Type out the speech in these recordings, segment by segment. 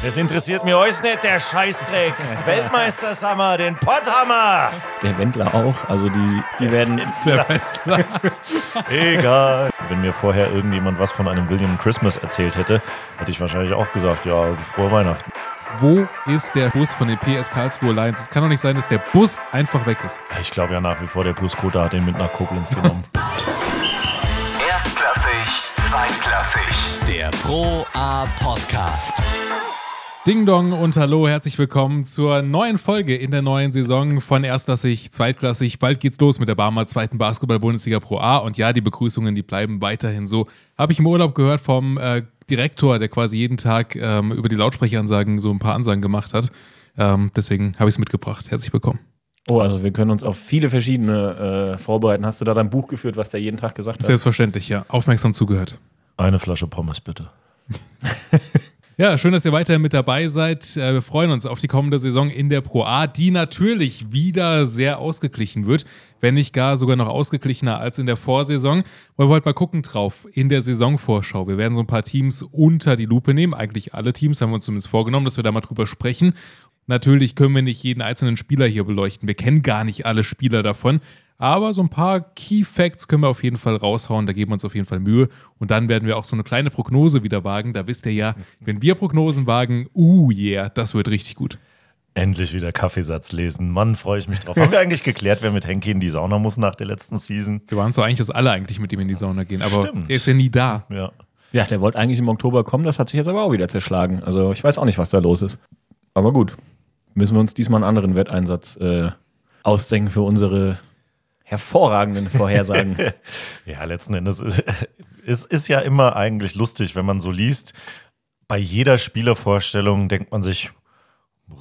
Das interessiert mir euch nicht, der Scheißdreck. Weltmeister Summer, den Potthammer. Der Wendler auch. Also die, die werden. Egal. Wenn mir vorher irgendjemand was von einem William Christmas erzählt hätte, hätte ich wahrscheinlich auch gesagt, ja, frohe Weihnachten. Wo ist der Bus von den PS Karlsruhe Lions? Es kann doch nicht sein, dass der Bus einfach weg ist. Ich glaube ja nach wie vor, der Pluskota hat den mit nach Koblenz genommen. Erstklassig, zweitklassig. Der Pro A Podcast. Ding Dong und Hallo, herzlich willkommen zur neuen Folge in der neuen Saison von Erstklassig, Zweitklassig. Bald geht's los mit der Barmer zweiten Basketball-Bundesliga Pro A und ja, die Begrüßungen, die bleiben weiterhin so. Habe ich im Urlaub gehört vom äh, Direktor, der quasi jeden Tag ähm, über die Lautsprecheransagen so ein paar Ansagen gemacht hat. Ähm, deswegen habe ich es mitgebracht. Herzlich willkommen. Oh, also wir können uns auf viele verschiedene äh, vorbereiten. Hast du da dein Buch geführt, was der jeden Tag gesagt hat? Selbstverständlich, ja. Aufmerksam zugehört. Eine Flasche Pommes bitte. Ja, schön, dass ihr weiterhin mit dabei seid. Äh, Wir freuen uns auf die kommende Saison in der Pro A, die natürlich wieder sehr ausgeglichen wird, wenn nicht gar sogar noch ausgeglichener als in der Vorsaison. Wollen wir heute mal gucken drauf in der Saisonvorschau. Wir werden so ein paar Teams unter die Lupe nehmen. Eigentlich alle Teams haben wir uns zumindest vorgenommen, dass wir da mal drüber sprechen. Natürlich können wir nicht jeden einzelnen Spieler hier beleuchten. Wir kennen gar nicht alle Spieler davon. Aber so ein paar Key Facts können wir auf jeden Fall raushauen. Da geben wir uns auf jeden Fall Mühe. Und dann werden wir auch so eine kleine Prognose wieder wagen. Da wisst ihr ja, wenn wir Prognosen wagen, uh yeah, das wird richtig gut. Endlich wieder Kaffeesatz lesen. Mann, freue ich mich drauf. Haben wir eigentlich geklärt, wer mit Henki in die Sauna muss nach der letzten Season? Wir waren so eigentlich, dass alle eigentlich mit ihm in die Sauna gehen. Aber Stimmt. der ist ja nie da. Ja. Ja, der wollte eigentlich im Oktober kommen, das hat sich jetzt aber auch wieder zerschlagen. Also ich weiß auch nicht, was da los ist. Aber gut, müssen wir uns diesmal einen anderen Wetteinsatz äh, ausdenken für unsere hervorragenden Vorhersagen. Ja, letzten Endes ist es ist ja immer eigentlich lustig, wenn man so liest. Bei jeder Spielervorstellung denkt man sich,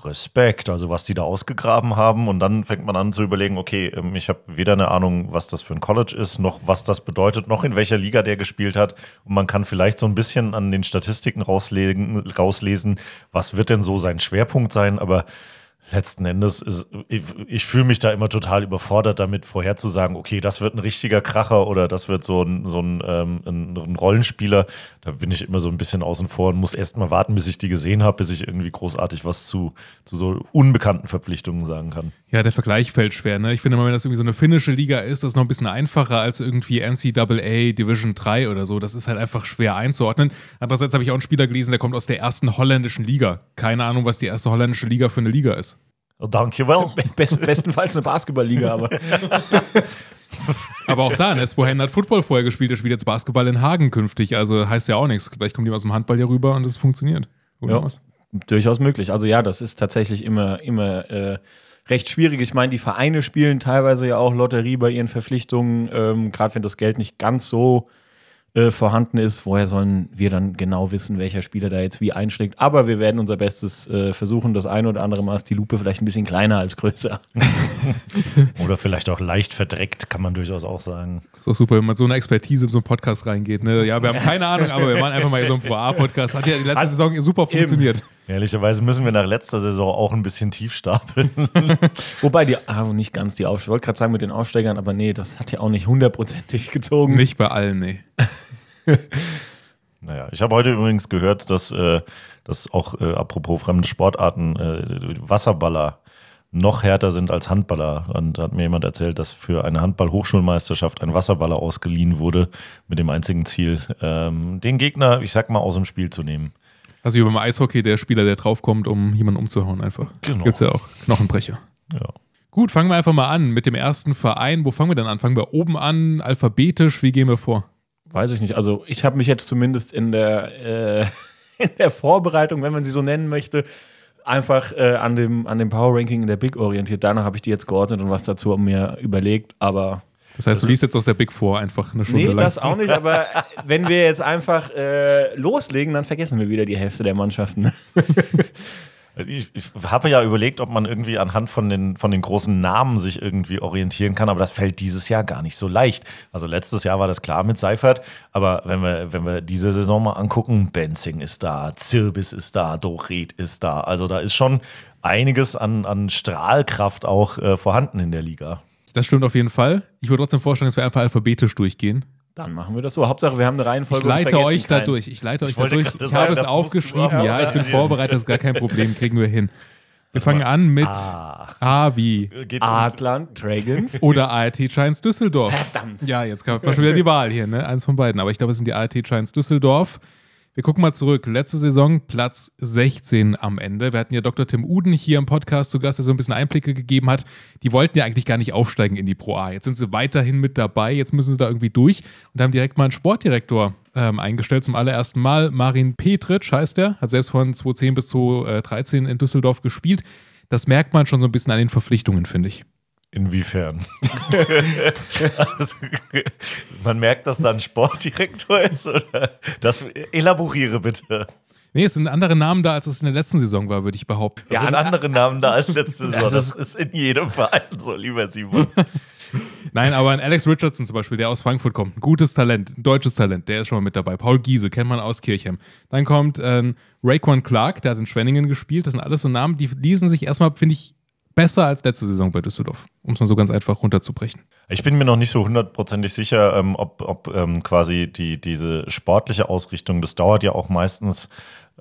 Respekt, also was die da ausgegraben haben. Und dann fängt man an zu überlegen, okay, ähm, ich habe weder eine Ahnung, was das für ein College ist, noch was das bedeutet, noch in welcher Liga der gespielt hat. Und man kann vielleicht so ein bisschen an den Statistiken rauslegen, rauslesen, was wird denn so sein Schwerpunkt sein. Aber letzten Endes ist, ich, ich fühle mich da immer total überfordert damit, vorherzusagen, okay, das wird ein richtiger Kracher oder das wird so ein, so ein, ähm, ein, Rollenspieler. Da bin ich immer so ein bisschen außen vor und muss erst mal warten, bis ich die gesehen habe, bis ich irgendwie großartig was zu, zu so unbekannten Verpflichtungen sagen kann. Ja, der Vergleich fällt schwer. Ne? Ich finde mal, wenn das irgendwie so eine finnische Liga ist, das ist noch ein bisschen einfacher als irgendwie NCAA Division 3 oder so. Das ist halt einfach schwer einzuordnen. Andererseits habe ich auch einen Spieler gelesen, der kommt aus der ersten holländischen Liga. Keine Ahnung, was die erste holländische Liga für eine Liga ist. Oh, danke well. Best, bestenfalls eine Basketballliga, aber Aber auch da, Nespohen hat Football vorher gespielt, der spielt jetzt Basketball in Hagen künftig. Also heißt ja auch nichts. Vielleicht kommt jemand aus dem Handball hier rüber und es funktioniert. Oder Ja. was? durchaus möglich. Also ja, das ist tatsächlich immer, immer äh, recht schwierig. Ich meine, die Vereine spielen teilweise ja auch Lotterie bei ihren Verpflichtungen, ähm, gerade wenn das Geld nicht ganz so äh, vorhanden ist. Woher sollen wir dann genau wissen, welcher Spieler da jetzt wie einschlägt? Aber wir werden unser Bestes äh, versuchen. Das eine oder andere Mal ist die Lupe vielleicht ein bisschen kleiner als größer. Oder vielleicht auch leicht verdreckt, kann man durchaus auch sagen. Ist auch super, wenn man so eine Expertise in so einen Podcast reingeht. Ne? Ja, wir haben keine Ahnung, aber wir machen einfach mal so einen Pro-A-Podcast. Hat ja die letzte Saison super funktioniert. Ehrlicherweise müssen wir nach letzter Saison auch ein bisschen tief stapeln. Wobei die, ah, nicht ganz die Aufsteiger. Ich wollte gerade sagen mit den Aufsteigern, aber nee, das hat ja auch nicht hundertprozentig gezogen. Nicht bei allen, nee. Naja, ich habe heute übrigens gehört, dass, äh, dass auch, äh, apropos fremde Sportarten, äh, Wasserballer noch härter sind als Handballer. Und da hat mir jemand erzählt, dass für eine Handball-Hochschulmeisterschaft ein Wasserballer ausgeliehen wurde, mit dem einzigen Ziel, ähm, den Gegner, ich sag mal, aus dem Spiel zu nehmen. Also wie beim Eishockey, der Spieler, der draufkommt, um jemanden umzuhauen einfach. Genau. Gibt's ja auch. Knochenbrecher. Ja. Gut, fangen wir einfach mal an mit dem ersten Verein. Wo fangen wir denn an? Fangen wir oben an, alphabetisch? Wie gehen wir vor? Weiß ich nicht. Also ich habe mich jetzt zumindest in der, äh, in der Vorbereitung, wenn man sie so nennen möchte, einfach äh, an, dem, an dem Power Ranking in der Big orientiert. Danach habe ich die jetzt geordnet und was dazu mir überlegt. Aber Das heißt, du liest jetzt aus der Big Four einfach eine Stunde nee, lang. das auch nicht. Aber wenn wir jetzt einfach äh, loslegen, dann vergessen wir wieder die Hälfte der Mannschaften. Ich, ich habe ja überlegt, ob man irgendwie anhand von den, von den großen Namen sich irgendwie orientieren kann, aber das fällt dieses Jahr gar nicht so leicht. Also letztes Jahr war das klar mit Seifert, aber wenn wir, wenn wir diese Saison mal angucken, Benzing ist da, Zirbis ist da, Doret ist da. Also da ist schon einiges an, an Strahlkraft auch äh, vorhanden in der Liga. Das stimmt auf jeden Fall. Ich würde trotzdem vorschlagen, dass wir einfach alphabetisch durchgehen. Dann machen wir das so. Hauptsache, wir haben eine Reihenfolge. Ich leite euch da keinen. durch. Ich leite euch da wollte durch. gerade Ich habe es aufgeschrieben. Ja, ich bin vorbereitet. Das ist gar kein Problem. Kriegen wir hin. Wir fangen an mit Ah, A wie geht's Adland Dragons. oder ART Giants Düsseldorf. Verdammt. Ja, jetzt kommt mal schon wieder die Wahl hier, ne? Eins von beiden. Aber ich glaube, es sind die ART Giants Düsseldorf. Wir gucken mal zurück. Letzte Saison Platz 16 am Ende. Wir hatten ja Dr. Tim Uden hier im Podcast zu Gast, der so ein bisschen Einblicke gegeben hat. Die wollten ja eigentlich gar nicht aufsteigen in die Pro A. Jetzt sind sie weiterhin mit dabei. Jetzt müssen sie da irgendwie durch und haben direkt mal einen Sportdirektor ähm, eingestellt zum allerersten Mal. Marin Petritsch heißt er, hat selbst von 2010 bis 2013 in Düsseldorf gespielt. Das merkt man schon so ein bisschen an den Verpflichtungen, finde ich. Inwiefern? also, man merkt, dass da ein Sportdirektor ist? Oder? Das elaboriere bitte. Nee, es sind andere Namen da, als es in der letzten Saison war, würde ich behaupten. Es sind andere Namen da als letzte Saison. Das ist in jedem Verein so, lieber Simon. Nein, aber ein Alex Richardson zum Beispiel, der aus Frankfurt kommt, ein gutes Talent, ein deutsches Talent, der ist schon mal mit dabei. Paul Giese kennt man aus Kirchheim. Dann kommt ähm, Raekwon Clark, der hat in Schwenningen gespielt. Das sind alles so Namen, die lesen sich erstmal, finde ich, besser als letzte Saison bei Düsseldorf, um es mal so ganz einfach runterzubrechen. Ich bin mir noch nicht so hundertprozentig sicher, ähm, ob, ob ähm, quasi die, diese sportliche Ausrichtung, das dauert ja auch meistens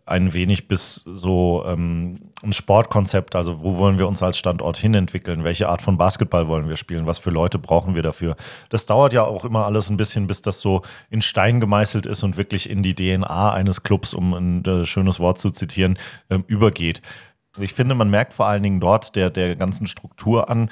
ein wenig bis so ähm, ein Sportkonzept, also wo wollen wir uns als Standort hinentwickeln, welche Art von Basketball wollen wir spielen, was für Leute brauchen wir dafür. Das dauert ja auch immer alles ein bisschen, bis das so in Stein gemeißelt ist und wirklich in die DNA eines Clubs, um ein äh, schönes Wort zu zitieren, ähm, übergeht. Ich finde, man merkt vor allen Dingen dort der, der ganzen Struktur an,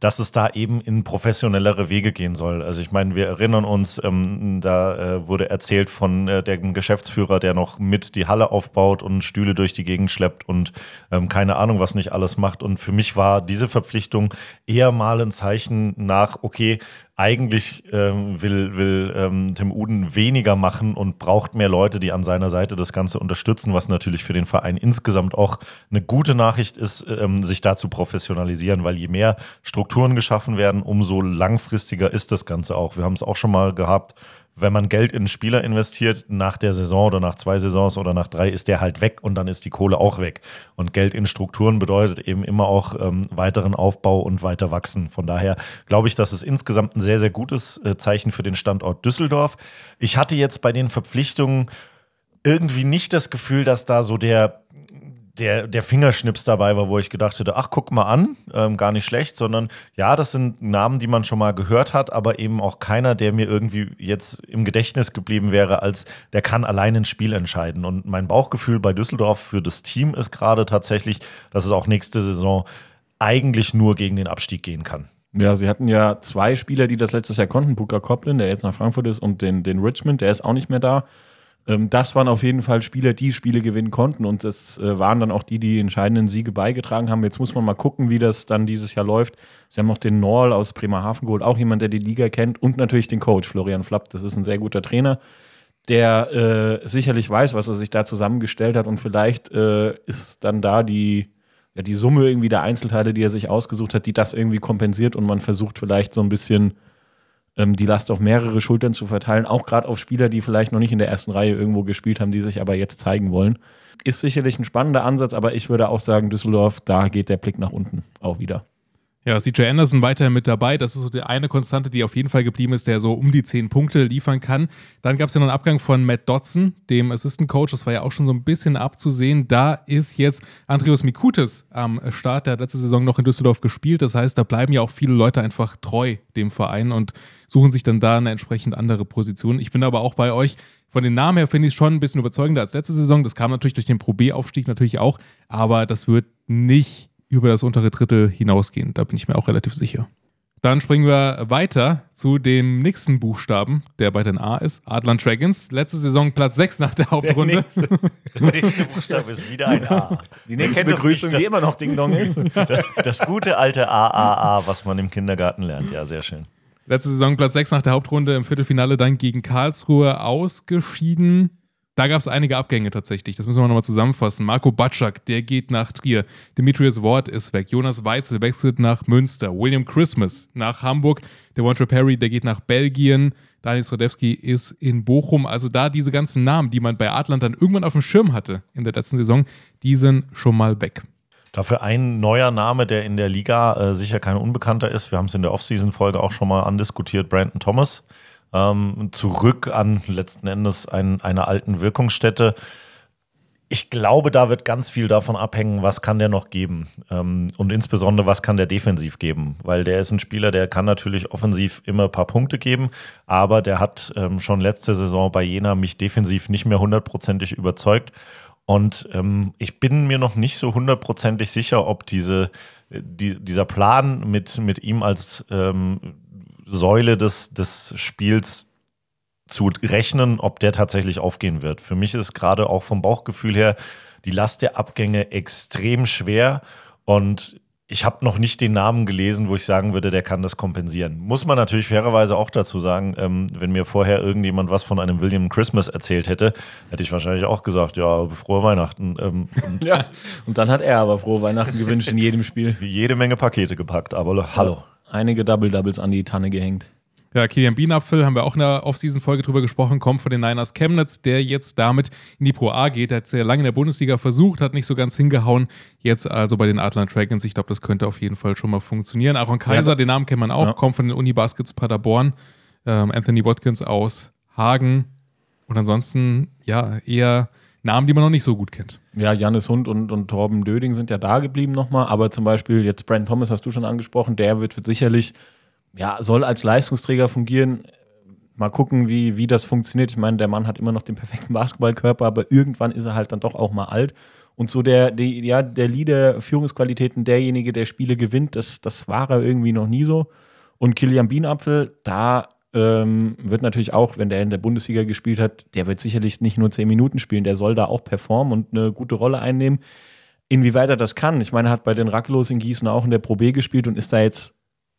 dass es da eben in professionellere Wege gehen soll. Also ich meine, wir erinnern uns, ähm, da äh, wurde erzählt von äh, dem Geschäftsführer, der noch mit die Halle aufbaut und Stühle durch die Gegend schleppt und ähm, keine Ahnung, was nicht alles macht. Und für mich war diese Verpflichtung eher mal ein Zeichen nach, okay, eigentlich ähm, will, will ähm, Tim Uden weniger machen und braucht mehr Leute, die an seiner Seite das Ganze unterstützen, was natürlich für den Verein insgesamt auch eine gute Nachricht ist, ähm, sich da zu professionalisieren, weil je mehr Strukturen geschaffen werden, umso langfristiger ist das Ganze auch. Wir haben es auch schon mal gehabt, wenn man Geld in einen Spieler investiert, nach der Saison oder nach zwei Saisons oder nach drei, ist der halt weg und dann ist die Kohle auch weg. Und Geld in Strukturen bedeutet eben immer auch ähm, weiteren Aufbau und weiter wachsen. Von daher glaube ich, dass es insgesamt ein sehr, sehr gutes äh, Zeichen für den Standort Düsseldorf. Ich hatte jetzt bei den Verpflichtungen irgendwie nicht das Gefühl, dass da so der der, der Fingerschnips dabei war, wo ich gedacht hätte, ach, guck mal an, ähm, gar nicht schlecht, sondern ja, das sind Namen, die man schon mal gehört hat, aber eben auch keiner, der mir irgendwie jetzt im Gedächtnis geblieben wäre, als der kann allein ein Spiel entscheiden. Und mein Bauchgefühl bei Düsseldorf für das Team ist gerade tatsächlich, dass es auch nächste Saison eigentlich nur gegen den Abstieg gehen kann. Ja, sie hatten ja zwei Spieler, die das letztes Jahr konnten. Booker Coplin, der jetzt nach Frankfurt ist, und den, den Richmond, der ist auch nicht mehr da. Ähm, das waren auf jeden Fall Spieler, die Spiele gewinnen konnten und es äh, waren dann auch die, die entscheidenden Siege beigetragen haben. Jetzt muss man mal gucken, wie das dann dieses Jahr läuft. Sie haben noch den Norl aus Bremerhaven geholt, auch jemand, der die Liga kennt und natürlich den Coach Florian Flapp. Das ist ein sehr guter Trainer, der äh, sicherlich weiß, was er sich da zusammengestellt hat und vielleicht äh, ist dann da die, ja, die Summe irgendwie der Einzelteile, die er sich ausgesucht hat, die das irgendwie kompensiert und man versucht vielleicht so ein bisschen ähm, die Last auf mehrere Schultern zu verteilen, auch gerade auf Spieler, die vielleicht noch nicht in der ersten Reihe irgendwo gespielt haben, die sich aber jetzt zeigen wollen. Ist sicherlich ein spannender Ansatz, aber ich würde auch sagen, Düsseldorf, da geht der Blick nach unten auch wieder. Ja, CJ Anderson weiterhin mit dabei. Das ist so die eine Konstante, die auf jeden Fall geblieben ist, der so um die 10 Punkte liefern kann. Dann gab es ja noch einen Abgang von Matt Dodson, dem Assistant Coach. Das war ja auch schon so ein bisschen abzusehen. Da ist jetzt Andreas Mikutis am Start. Der hat letzte Saison noch in Düsseldorf gespielt. Das heißt, da bleiben ja auch viele Leute einfach treu dem Verein und suchen sich dann da eine entsprechend andere Position. Ich bin aber auch bei euch. Von den Namen her finde ich es schon ein bisschen überzeugender als letzte Saison. Das kam natürlich durch den Pro B-Aufstieg natürlich auch. Aber das wird nicht über das untere Drittel hinausgehen. Da bin ich mir auch relativ sicher. Dann springen wir weiter zu dem nächsten Buchstaben, der bei den A ist. Adland Dragons. Letzte Saison Platz 6 nach der Hauptrunde. Der nächste Buchstabe ist wieder ein A. Die nächste nächste Begrüßung, die immer noch Ding Dong ist. Das, das gute alte AAA, was man im Kindergarten lernt. Ja, sehr schön. Letzte Saison Platz 6 nach der Hauptrunde, im Viertelfinale dann gegen Karlsruhe ausgeschieden. Da gab es einige Abgänge tatsächlich. Das müssen wir nochmal zusammenfassen. Marco Batschak, der geht nach Trier. Demetrius Ward ist weg. Jonas Weitzel wechselt nach Münster. William Christmas nach Hamburg. Der Devontre Perry, der geht nach Belgien. Daniel Strodewski ist in Bochum. Also da diese ganzen Namen, die man bei Adland dann irgendwann auf dem Schirm hatte in der letzten Saison, die sind schon mal weg. Dafür ein neuer Name, der in der Liga äh, sicher kein Unbekannter ist. Wir haben es in der Offseason-Folge auch schon mal andiskutiert. Brandon Thomas ähm, zurück an letzten Endes ein, einer alten Wirkungsstätte. Ich glaube, da wird ganz viel davon abhängen, was kann der noch geben. Ähm, und insbesondere, was kann der defensiv geben, weil der ist ein Spieler, der kann natürlich offensiv immer ein paar Punkte geben, aber der hat ähm, schon letzte Saison bei Jena mich defensiv nicht mehr hundertprozentig überzeugt. Und ähm, ich bin mir noch nicht so hundertprozentig sicher, ob diese, die, dieser Plan mit, mit ihm als ähm, Säule des, des Spiels zu rechnen, ob der tatsächlich aufgehen wird. Für mich ist gerade auch vom Bauchgefühl her die Last der Abgänge extrem schwer und ich habe noch nicht den Namen gelesen, wo ich sagen würde, der kann das kompensieren. Muss man natürlich fairerweise auch dazu sagen, ähm, wenn mir vorher irgendjemand was von einem William Christmas erzählt hätte, hätte ich wahrscheinlich auch gesagt, ja, frohe Weihnachten. Ähm, und ja, und dann hat er aber frohe Weihnachten gewünscht in jedem Spiel. Jede Menge Pakete gepackt, aber hallo. Einige Double-Doubles an die Tanne gehängt. Ja, Kilian Bienapfel, haben wir auch in der Off-Season-Folge drüber gesprochen, kommt von den Niners Chemnitz, der jetzt damit in die Pro A geht. Er hat sehr lange in der Bundesliga versucht, hat nicht so ganz hingehauen. Jetzt also bei den Atlant Dragons. Ich glaube, das könnte auf jeden Fall schon mal funktionieren. Aaron Kaiser, ja. den Namen kennt man auch, ja. kommt von den Unibaskets Paderborn. Ähm, Anthony Watkins aus Hagen. Und ansonsten, ja, eher Namen, die man noch nicht so gut kennt. Ja, Janis Hund und, und Torben Döding sind ja da geblieben nochmal, aber zum Beispiel jetzt Brent Thomas hast du schon angesprochen, der wird sicherlich ja, soll als Leistungsträger fungieren. Mal gucken, wie, wie das funktioniert. Ich meine, der Mann hat immer noch den perfekten Basketballkörper, aber irgendwann ist er halt dann doch auch mal alt. Und so der, der, ja, der Leader, Führungsqualitäten, derjenige, der Spiele gewinnt, das, das war er irgendwie noch nie so. Und Kilian Bienapfel, da ähm, wird natürlich auch, wenn der in der Bundesliga gespielt hat, der wird sicherlich nicht nur zehn Minuten spielen, der soll da auch performen und eine gute Rolle einnehmen. Inwieweit er das kann, ich meine, er hat bei den Rackelos in Gießen auch in der Pro B gespielt und ist da jetzt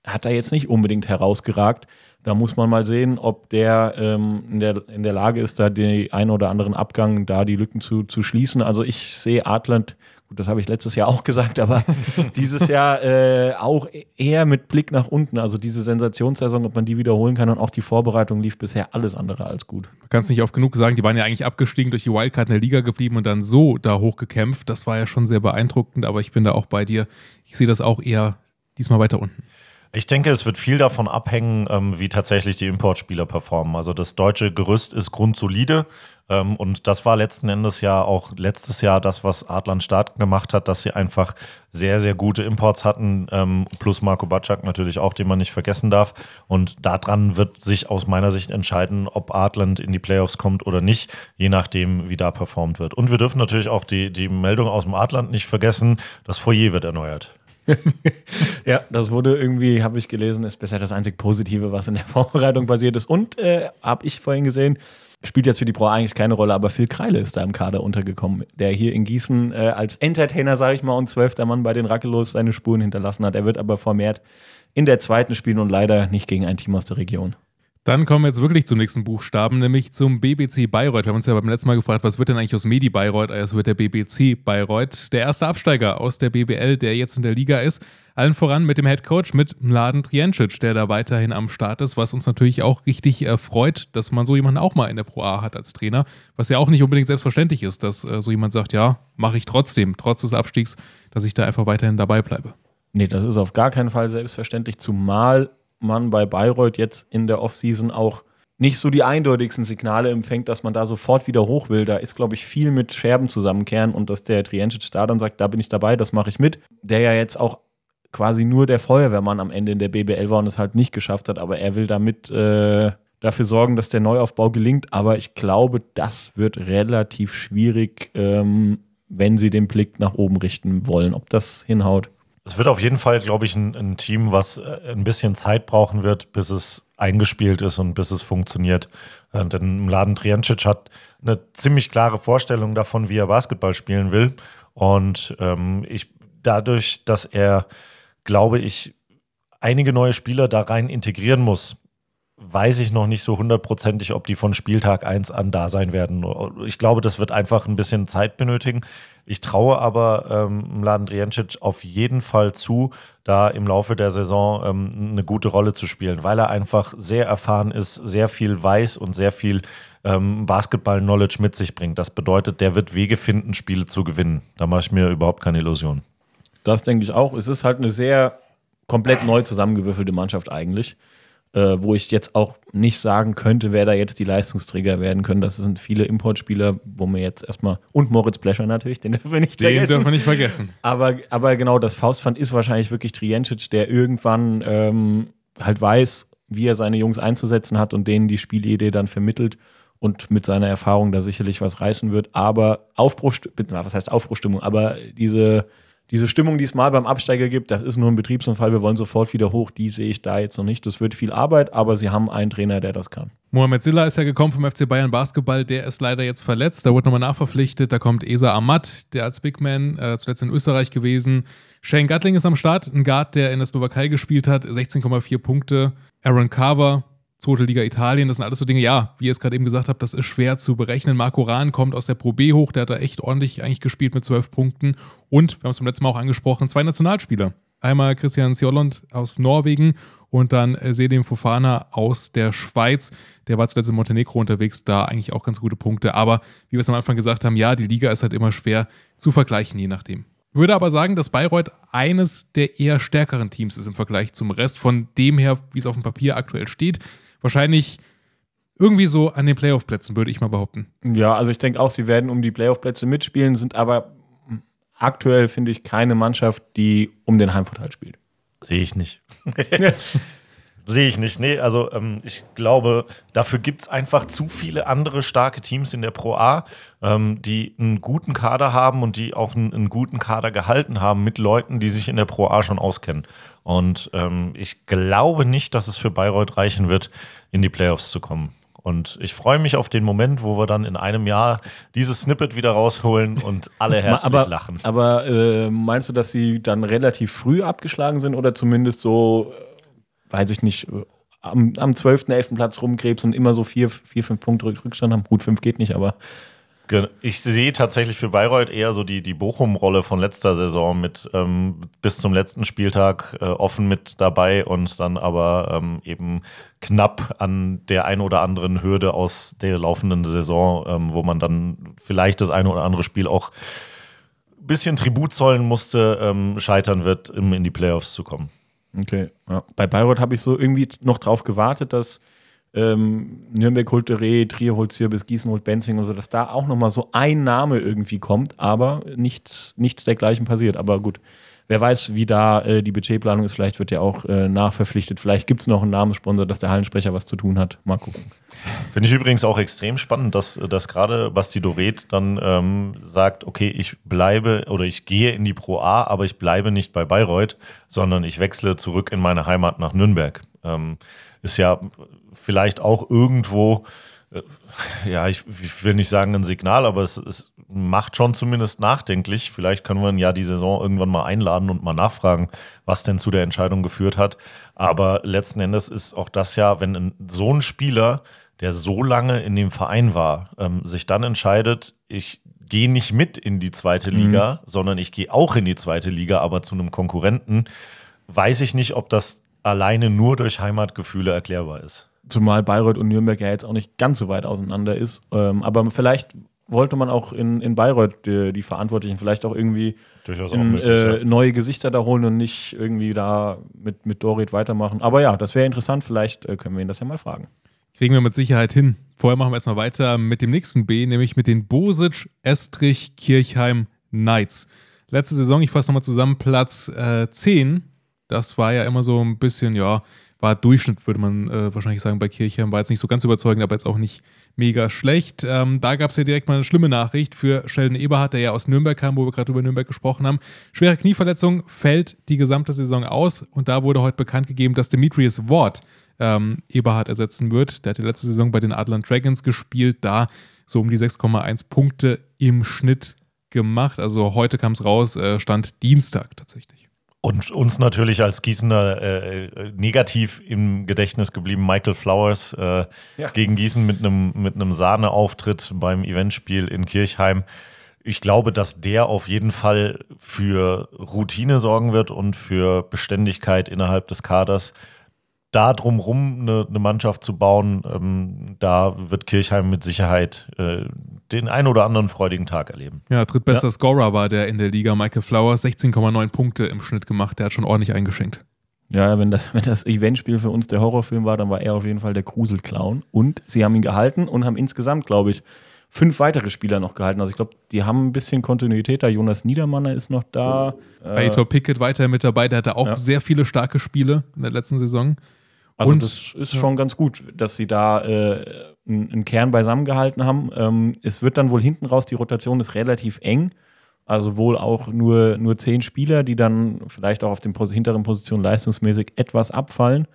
hat er jetzt nicht unbedingt herausgeragt. Da muss man mal sehen, ob der, ähm, in, der in der Lage ist, da den einen oder anderen Abgang, da die Lücken zu, zu schließen. Also ich sehe Adland, gut, das habe ich letztes Jahr auch gesagt, aber dieses Jahr äh, auch eher mit Blick nach unten. Also diese Sensationssaison, ob man die wiederholen kann und auch die Vorbereitung lief bisher alles andere als gut. Man kann es nicht oft genug sagen, die waren ja eigentlich abgestiegen durch die Wildcard in der Liga geblieben und dann so da hochgekämpft. Das war ja schon sehr beeindruckend, aber ich bin da auch bei dir. Ich sehe das auch eher diesmal weiter unten. Ich denke, es wird viel davon abhängen, ähm, wie tatsächlich die Importspieler performen. Also das deutsche Gerüst ist grundsolide ähm, und das war letzten Endes ja auch letztes Jahr das, was Adland stark gemacht hat, dass sie einfach sehr, sehr gute Imports hatten, ähm, plus Marco Batschak natürlich auch, den man nicht vergessen darf. Und daran wird sich aus meiner Sicht entscheiden, ob Adland in die Playoffs kommt oder nicht, je nachdem, wie da performt wird. Und wir dürfen natürlich auch die, die Meldung aus dem Adland nicht vergessen, das Foyer wird erneuert. ja, das wurde irgendwie, habe ich gelesen, ist bisher das einzig Positive, was in der Vorbereitung passiert ist. Und äh, habe ich vorhin gesehen, spielt jetzt für die Pro eigentlich keine Rolle, aber Phil Kreile ist da im Kader untergekommen, der hier in Gießen äh, als Entertainer, sage ich mal, und zwölfter Mann bei den Rackelos seine Spuren hinterlassen hat. Er wird aber vermehrt in der zweiten spielen und leider nicht gegen ein Team aus der Region. Dann kommen wir jetzt wirklich zum nächsten Buchstaben, nämlich zum BBC Bayreuth. Wir haben uns ja beim letzten Mal gefragt, was wird denn eigentlich aus Medi Bayreuth? Es wird der BBC Bayreuth, der erste Absteiger aus der BBL, der jetzt in der Liga ist. Allen voran mit dem Headcoach, mit Mladen Triancic, der da weiterhin am Start ist, was uns natürlich auch richtig äh, freut, dass man so jemanden auch mal in der Pro A hat als Trainer, was ja auch nicht unbedingt selbstverständlich ist, dass äh, so jemand sagt, ja, mache ich trotzdem, trotz des Abstiegs, dass ich da einfach weiterhin dabei bleibe. Nee, das ist auf gar keinen Fall selbstverständlich, zumal man bei Bayreuth jetzt in der Offseason auch nicht so die eindeutigsten Signale empfängt, dass man da sofort wieder hoch will. Da ist, glaube ich, viel mit Scherben zusammenkehren und dass der Triancic da dann sagt, da bin ich dabei, das mache ich mit. Der ja jetzt auch quasi nur der Feuerwehrmann am Ende in der BBL war und es halt nicht geschafft hat, aber er will damit äh, dafür sorgen, dass der Neuaufbau gelingt. Aber ich glaube, das wird relativ schwierig, ähm, wenn sie den Blick nach oben richten wollen, ob das hinhaut. Es wird auf jeden Fall, glaube ich, ein, ein, Team, was äh, ein bisschen Zeit brauchen wird, bis es eingespielt ist und bis es funktioniert. Äh, denn Laden Triancic hat eine ziemlich klare Vorstellung davon, wie er Basketball spielen will. Und ähm, ich, dadurch, dass er, glaube ich, einige neue Spieler da rein integrieren muss, weiß ich noch nicht so hundertprozentig, ob die von Spieltag 1 an da sein werden. Ich glaube, das wird einfach ein bisschen Zeit benötigen. Ich traue aber ähm, Mladen Drijancic auf jeden Fall zu, da im Laufe der Saison ähm, eine gute Rolle zu spielen, weil er einfach sehr erfahren ist, sehr viel weiß und sehr viel ähm, Basketball-Knowledge mit sich bringt. Das bedeutet, der wird Wege finden, Spiele zu gewinnen. Da mache ich mir überhaupt keine Illusion. Das denke ich auch. Es ist halt eine sehr komplett neu zusammengewürfelte Mannschaft eigentlich. Äh, wo ich jetzt auch nicht sagen könnte, wer da jetzt die Leistungsträger werden können. Das sind viele Importspieler, wo mir jetzt erstmal, und Moritz Blescher natürlich, den dürfen wir nicht Den vergessen. dürfen wir nicht vergessen. Aber, aber genau, das Faustpfand ist wahrscheinlich wirklich Trijancic, der irgendwann ähm, halt weiß, wie er seine Jungs einzusetzen hat und denen die Spielidee dann vermittelt und mit seiner Erfahrung da sicherlich was reißen wird. Aber Aufbruchstimmung, was heißt Aufbruchstimmung? Aber diese, diese Stimmung, die es mal beim Absteiger gibt, das ist nur ein Betriebsunfall, wir wollen sofort wieder hoch, die sehe ich da jetzt noch nicht. Das wird viel Arbeit, aber sie haben einen Trainer, der das kann. Mohamed Silla ist ja gekommen vom FC Bayern Basketball, der ist leider jetzt verletzt. Da wurde nochmal nachverpflichtet. Da kommt Esa Ahmad, der als Big Man äh, zuletzt in Österreich gewesen. Shane Gatling ist am Start, ein Guard, der in der Slowakei gespielt hat, 16,4 Punkte. Aaron Carver, zweite Liga Italien, das sind alles so Dinge, ja, wie ihr es gerade eben gesagt habt, das ist schwer zu berechnen. Marco Rahn kommt aus der Pro B hoch, der hat da echt ordentlich eigentlich gespielt mit 12 Punkten. Und, wir haben es beim letzten Mal auch angesprochen, zwei Nationalspieler. Einmal Christian Sjolund aus Norwegen und dann äh, Selim Fofana aus der Schweiz. Der war zuletzt in Montenegro unterwegs, da eigentlich auch ganz gute Punkte. Aber wie wir es am Anfang gesagt haben, ja, die Liga ist halt immer schwer zu vergleichen, je nachdem. Ich würde aber sagen, dass Bayreuth eines der eher stärkeren Teams ist im Vergleich zum Rest. Von dem her, wie es auf dem Papier aktuell steht. Wahrscheinlich irgendwie so an den Playoff-Plätzen, würde ich mal behaupten. Ja, also ich denke auch, sie werden um die Playoff-Plätze mitspielen, sind aber aktuell, finde ich, keine Mannschaft, die um den Heimvorteil spielt. Sehe ich nicht. Sehe ich nicht. Nee, also ähm, ich glaube, dafür gibt es einfach zu viele andere starke Teams in der Pro A, ähm, die einen guten Kader haben und die auch einen, einen, guten Kader gehalten haben mit Leuten, die sich in der Pro A schon auskennen. Und ähm, ich glaube nicht, dass es für Bayreuth reichen wird, in die Playoffs zu kommen. Und ich freue mich auf den Moment, wo wir dann in einem Jahr dieses Snippet wieder rausholen und alle herzlich aber, lachen. Aber äh, meinst du, dass sie dann relativ früh abgeschlagen sind oder zumindest so, äh, weiß ich nicht, äh, am, am 12., 11. Platz rumkrebsen und immer so vier, vier fünf Punkte Rückstand haben? Gut, fünf geht nicht, aber. Ich sehe tatsächlich für Bayreuth eher so die, die Bochum-Rolle von letzter Saison mit ähm, bis zum letzten Spieltag äh, offen mit dabei und dann aber ähm, eben knapp an der ein oder anderen Hürde aus der laufenden Saison, ähm, wo man dann vielleicht das eine oder andere Spiel auch ein bisschen Tribut zollen musste, ähm, scheitern wird, um in die Playoffs zu kommen. Okay. Ja. Bei Bayreuth habe ich so irgendwie noch drauf gewartet, dass ähm, Nürnberg holt Re, Trier holt Zirbis, Gießen holt Benzing und so, dass da auch nochmal so ein Name irgendwie kommt, aber nichts, nichts dergleichen passiert. Aber gut, wer weiß, wie da äh, die Budgetplanung ist. Vielleicht wird ja auch äh, nachverpflichtet. Vielleicht gibt es noch einen Namenssponsor, dass der Hallensprecher was zu tun hat. Mal gucken. Finde ich übrigens auch extrem spannend, dass, dass gerade Basti Doret dann ähm, sagt, okay, ich bleibe oder ich gehe in die Pro A, aber ich bleibe nicht bei Bayreuth, sondern ich wechsle zurück in meine Heimat nach Nürnberg. Ähm, ist ja vielleicht auch irgendwo, äh, ja, ich, ich, will nicht sagen ein Signal, aber es, es, macht schon zumindest nachdenklich. Vielleicht können wir ja die Saison irgendwann mal einladen und mal nachfragen, was denn zu der Entscheidung geführt hat. Aber letzten Endes ist auch das ja, wenn ein, so ein Spieler, der so lange in dem Verein war, ähm, sich dann entscheidet, ich gehe nicht mit in die zweite Liga, mhm. sondern ich gehe auch in die zweite Liga, aber zu einem Konkurrenten, weiß ich nicht, ob das alleine nur durch Heimatgefühle erklärbar ist. Zumal Bayreuth und Nürnberg ja jetzt auch nicht ganz so weit auseinander ist. Ähm, aber vielleicht wollte man auch in, in Bayreuth die, die Verantwortlichen vielleicht auch irgendwie Durchaus in, auch möglich, äh, ja. neue Gesichter da holen und nicht irgendwie da mit, mit Dorit weitermachen. Aber ja, das wäre interessant. Vielleicht äh, können wir ihn das ja mal fragen. Kriegen wir mit Sicherheit hin. Vorher machen wir erstmal weiter mit dem nächsten B, nämlich mit den Bosic, Estrich, Kirchheim, Knights. Letzte Saison, ich fasse nochmal zusammen, Platz äh, 10. Das war ja immer so ein bisschen, ja, war Durchschnitt, würde man äh, wahrscheinlich sagen, bei Kirchheim. War jetzt nicht so ganz überzeugend, aber jetzt auch nicht mega schlecht. Ähm, da gab es ja direkt mal eine schlimme Nachricht für Sheldon Eberhardt, der ja aus Nürnberg kam, wo wir gerade über Nürnberg gesprochen haben. Schwere Knieverletzung, fällt die gesamte Saison aus und da wurde heute bekannt gegeben, dass Demetrius Ward ähm, Eberhardt ersetzen wird. Der hat die letzte Saison bei den Adler Dragons gespielt, da so um die 6,1 Punkte im Schnitt gemacht. Also heute kam es raus, äh, stand Dienstag tatsächlich. Und uns natürlich als Gießener äh, negativ im Gedächtnis geblieben, Michael Flowers äh, ja. gegen Gießen mit einem mit einem Sahneauftritt beim Eventspiel in Kirchheim. Ich glaube, dass der auf jeden Fall für Routine sorgen wird und für Beständigkeit innerhalb des Kaders da drumherum eine, eine Mannschaft zu bauen, ähm, da wird Kirchheim mit Sicherheit äh, den ein oder anderen freudigen Tag erleben. Ja, drittbester ja. Scorer war der in der Liga, Michael Flowers, 16,9 Punkte im Schnitt gemacht, der hat schon ordentlich eingeschenkt. Ja, wenn das, wenn das Eventspiel für uns der Horrorfilm war, dann war er auf jeden Fall der Gruselclown. Und sie haben ihn gehalten und haben insgesamt, glaube ich, fünf weitere Spieler noch gehalten. Also ich glaube, die haben ein bisschen Kontinuität da. Jonas Niedermanner ist noch da. Bei Etor Pickett weiter mit dabei, der hatte auch Ja. sehr viele starke Spiele in der letzten Saison. Also Und- das ist schon ganz gut, dass sie da äh, einen einen Kern beisammen gehalten haben. Ähm, es wird dann wohl hinten raus, die Rotation ist relativ eng. Also wohl auch nur, nur zehn Spieler, die dann vielleicht auch auf den hinteren Positionen leistungsmäßig etwas abfallen.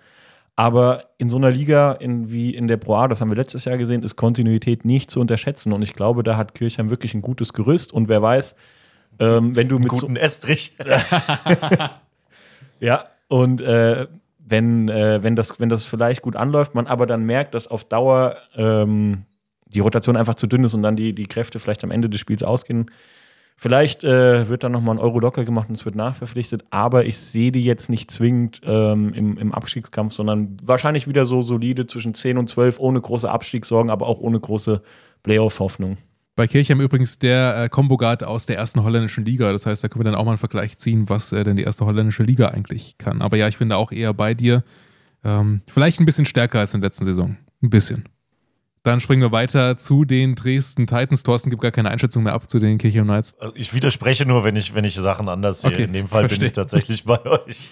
Aber in so einer Liga in, wie in der Pro A, das haben wir letztes Jahr gesehen, ist Kontinuität nicht zu unterschätzen. Und ich glaube, da hat Kirchheim wirklich ein gutes Gerüst. Und wer weiß, ähm, wenn du mit so, Guten Estrich. ja, und äh, wenn, äh, wenn, das, wenn das vielleicht gut anläuft, man aber dann merkt, dass auf Dauer ähm, die Rotation einfach zu dünn ist und dann die, die Kräfte vielleicht am Ende des Spiels ausgehen. Vielleicht äh, wird dann nochmal ein Euro locker gemacht und es wird nachverpflichtet, aber ich sehe die jetzt nicht zwingend ähm, im, im Abstiegskampf, sondern wahrscheinlich wieder so solide zwischen 10 und 12, ohne große Abstiegssorgen, aber auch ohne große Playoff-Hoffnung. Bei Kirchheim übrigens der äh, Combo Guard aus der ersten holländischen Liga. Das heißt, da können wir dann auch mal einen Vergleich ziehen, was äh, denn die erste holländische Liga eigentlich kann. Aber ja, ich bin da auch eher bei dir. Ähm, vielleicht ein bisschen stärker als in der letzten Saison. Ein bisschen. Dann springen wir weiter zu den Dresden Titans. Thorsten gibt gar keine Einschätzung mehr ab zu den Kirchheim Knights. Ich widerspreche nur, wenn ich, wenn ich Sachen anders sehe. Okay, In dem Fall bin verstehe. ich tatsächlich bei euch.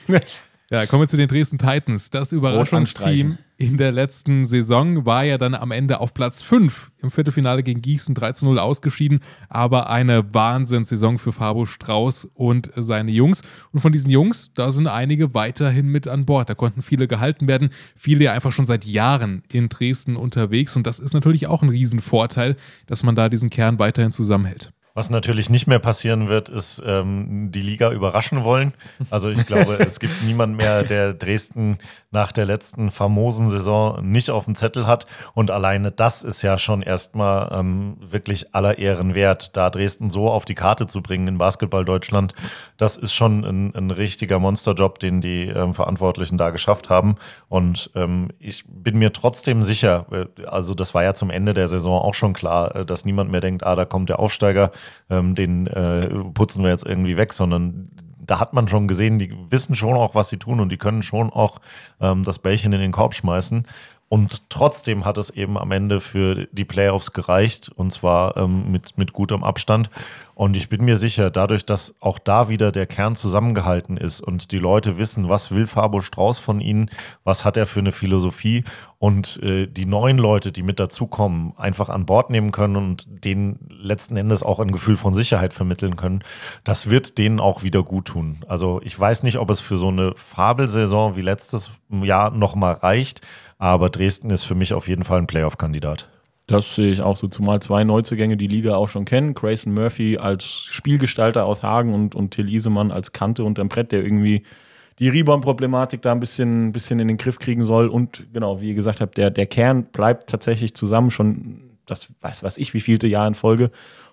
Ja, kommen wir zu den Dresden Titans. Das Überraschungsteam in der letzten Saison war ja dann am Ende auf Platz 5 im Viertelfinale gegen Gießen 3 zu 0 ausgeschieden, aber eine Wahnsinnssaison für Fabo Strauß und seine Jungs. Und von diesen Jungs, da sind einige weiterhin mit an Bord. Da konnten viele gehalten werden, viele ja einfach schon seit Jahren in Dresden unterwegs. Und das ist natürlich auch ein Riesenvorteil, dass man da diesen Kern weiterhin zusammenhält. Was natürlich nicht mehr passieren wird, ist ähm, die Liga überraschen wollen. Also ich glaube, es gibt niemand mehr, der Dresden nach der letzten famosen Saison nicht auf dem Zettel hat. Und alleine das ist ja schon erstmal ähm, wirklich aller Ehren wert, da Dresden so auf die Karte zu bringen in Basketball Deutschland. Das ist schon ein, ein richtiger Monsterjob, den die ähm, Verantwortlichen da geschafft haben. Und ähm, ich bin mir trotzdem sicher, äh, also das war ja zum Ende der Saison auch schon klar, äh, dass niemand mehr denkt, ah, da kommt der Aufsteiger, ähm, den äh, putzen wir jetzt irgendwie weg, sondern da hat man schon gesehen, die wissen schon auch, was sie tun und die können schon auch ähm, das Bällchen in den Korb schmeißen. Und trotzdem hat es eben am Ende für die Playoffs gereicht und zwar ähm, mit, mit gutem Abstand. Und ich bin mir sicher, dadurch, dass auch da wieder der Kern zusammengehalten ist und die Leute wissen, was will Fabo Strauß von ihnen, was hat er für eine Philosophie und äh, die neuen Leute, die mit dazukommen, einfach an Bord nehmen können und denen letzten Endes auch ein Gefühl von Sicherheit vermitteln können, das wird denen auch wieder gut tun. Also ich weiß nicht, ob es für so eine Fabelsaison wie letztes Jahr nochmal reicht, aber Dresden ist für mich auf jeden Fall ein Playoff-Kandidat. Das sehe ich auch so, zumal zwei Neuzugänge die Liga auch schon kennen. Grayson Murphy als Spielgestalter aus Hagen und, und Till Isemann als Kante unterm Brett, der irgendwie die Rebound-Problematik da ein bisschen, bisschen in den Griff kriegen soll. Und genau, wie ihr gesagt habt, der, der Kern bleibt tatsächlich zusammen, schon das weiß, weiß ich, wie vielte Jahr in Folge.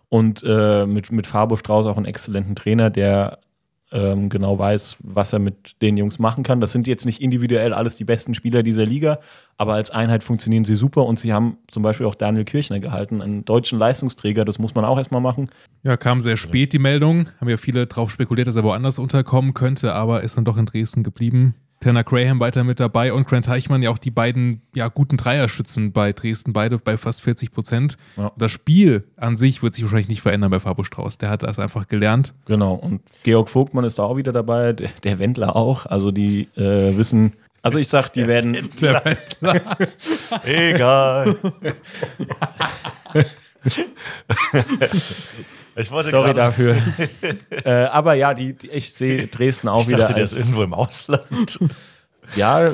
Und äh, mit, mit Fabo Strauß auch einen exzellenten Trainer, der ähm, genau weiß, was er mit den Jungs machen kann. Das sind jetzt nicht individuell alles die besten Spieler dieser Liga, aber als Einheit funktionieren sie super und sie haben zum Beispiel auch Daniel Kirchner gehalten, einen deutschen Leistungsträger, das muss man auch erstmal machen. Ja, kam sehr spät die Meldung. Haben ja viele drauf spekuliert, dass er woanders unterkommen könnte, aber ist dann doch in Dresden geblieben. Tanner Graham weiter mit dabei und Grant Teichmann ja auch die beiden ja, guten Dreierschützen bei Dresden, beide bei fast 40 Prozent. Ja. Das Spiel an sich wird sich wahrscheinlich nicht verändern bei Fabo Strauß. Der hat das einfach gelernt. Genau, und Georg Vogtmann ist da auch wieder dabei, der, der Wendler auch. Also die äh, wissen, also ich sag, die werden, Der Wendler. Egal. ich wollte sorry dafür. äh, aber ja, die, die, ich sehe Dresden auch Ich wieder dachte, der ist irgendwo im Ausland. ja,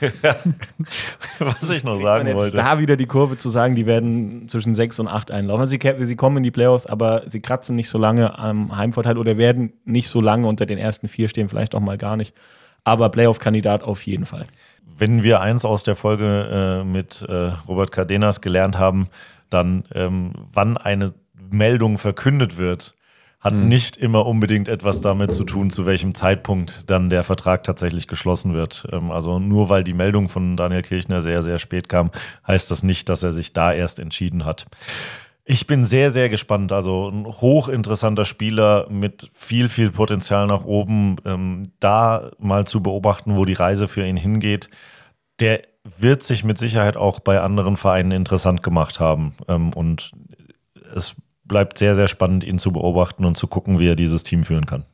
Was ich noch sagen wollte. da wieder die Kurve zu sagen, die werden zwischen 6 und 8 einlaufen. Also sie, sie kommen in die Playoffs, aber sie kratzen nicht so lange am Heimvorteil oder werden nicht so lange unter den ersten vier stehen, vielleicht auch mal gar nicht. Aber Playoff-Kandidat auf jeden Fall. Wenn wir eins aus der Folge äh, mit äh, Robert Cardenas gelernt haben, dann ähm, wann eine Meldung verkündet wird, hat nicht immer unbedingt etwas damit zu tun, zu welchem Zeitpunkt dann der Vertrag tatsächlich geschlossen wird. Ähm, also nur weil die Meldung von Daniel Kirchner sehr, sehr spät kam, heißt das nicht, dass er sich da erst entschieden hat. Ich bin sehr, sehr gespannt. Also ein hochinteressanter Spieler mit viel, viel Potenzial nach oben. Ähm, da mal zu beobachten, wo die Reise für ihn hingeht. Der wird sich mit Sicherheit auch bei anderen Vereinen interessant gemacht haben. Ähm, und es bleibt sehr, sehr spannend, ihn zu beobachten und zu gucken, wie er dieses Team führen kann.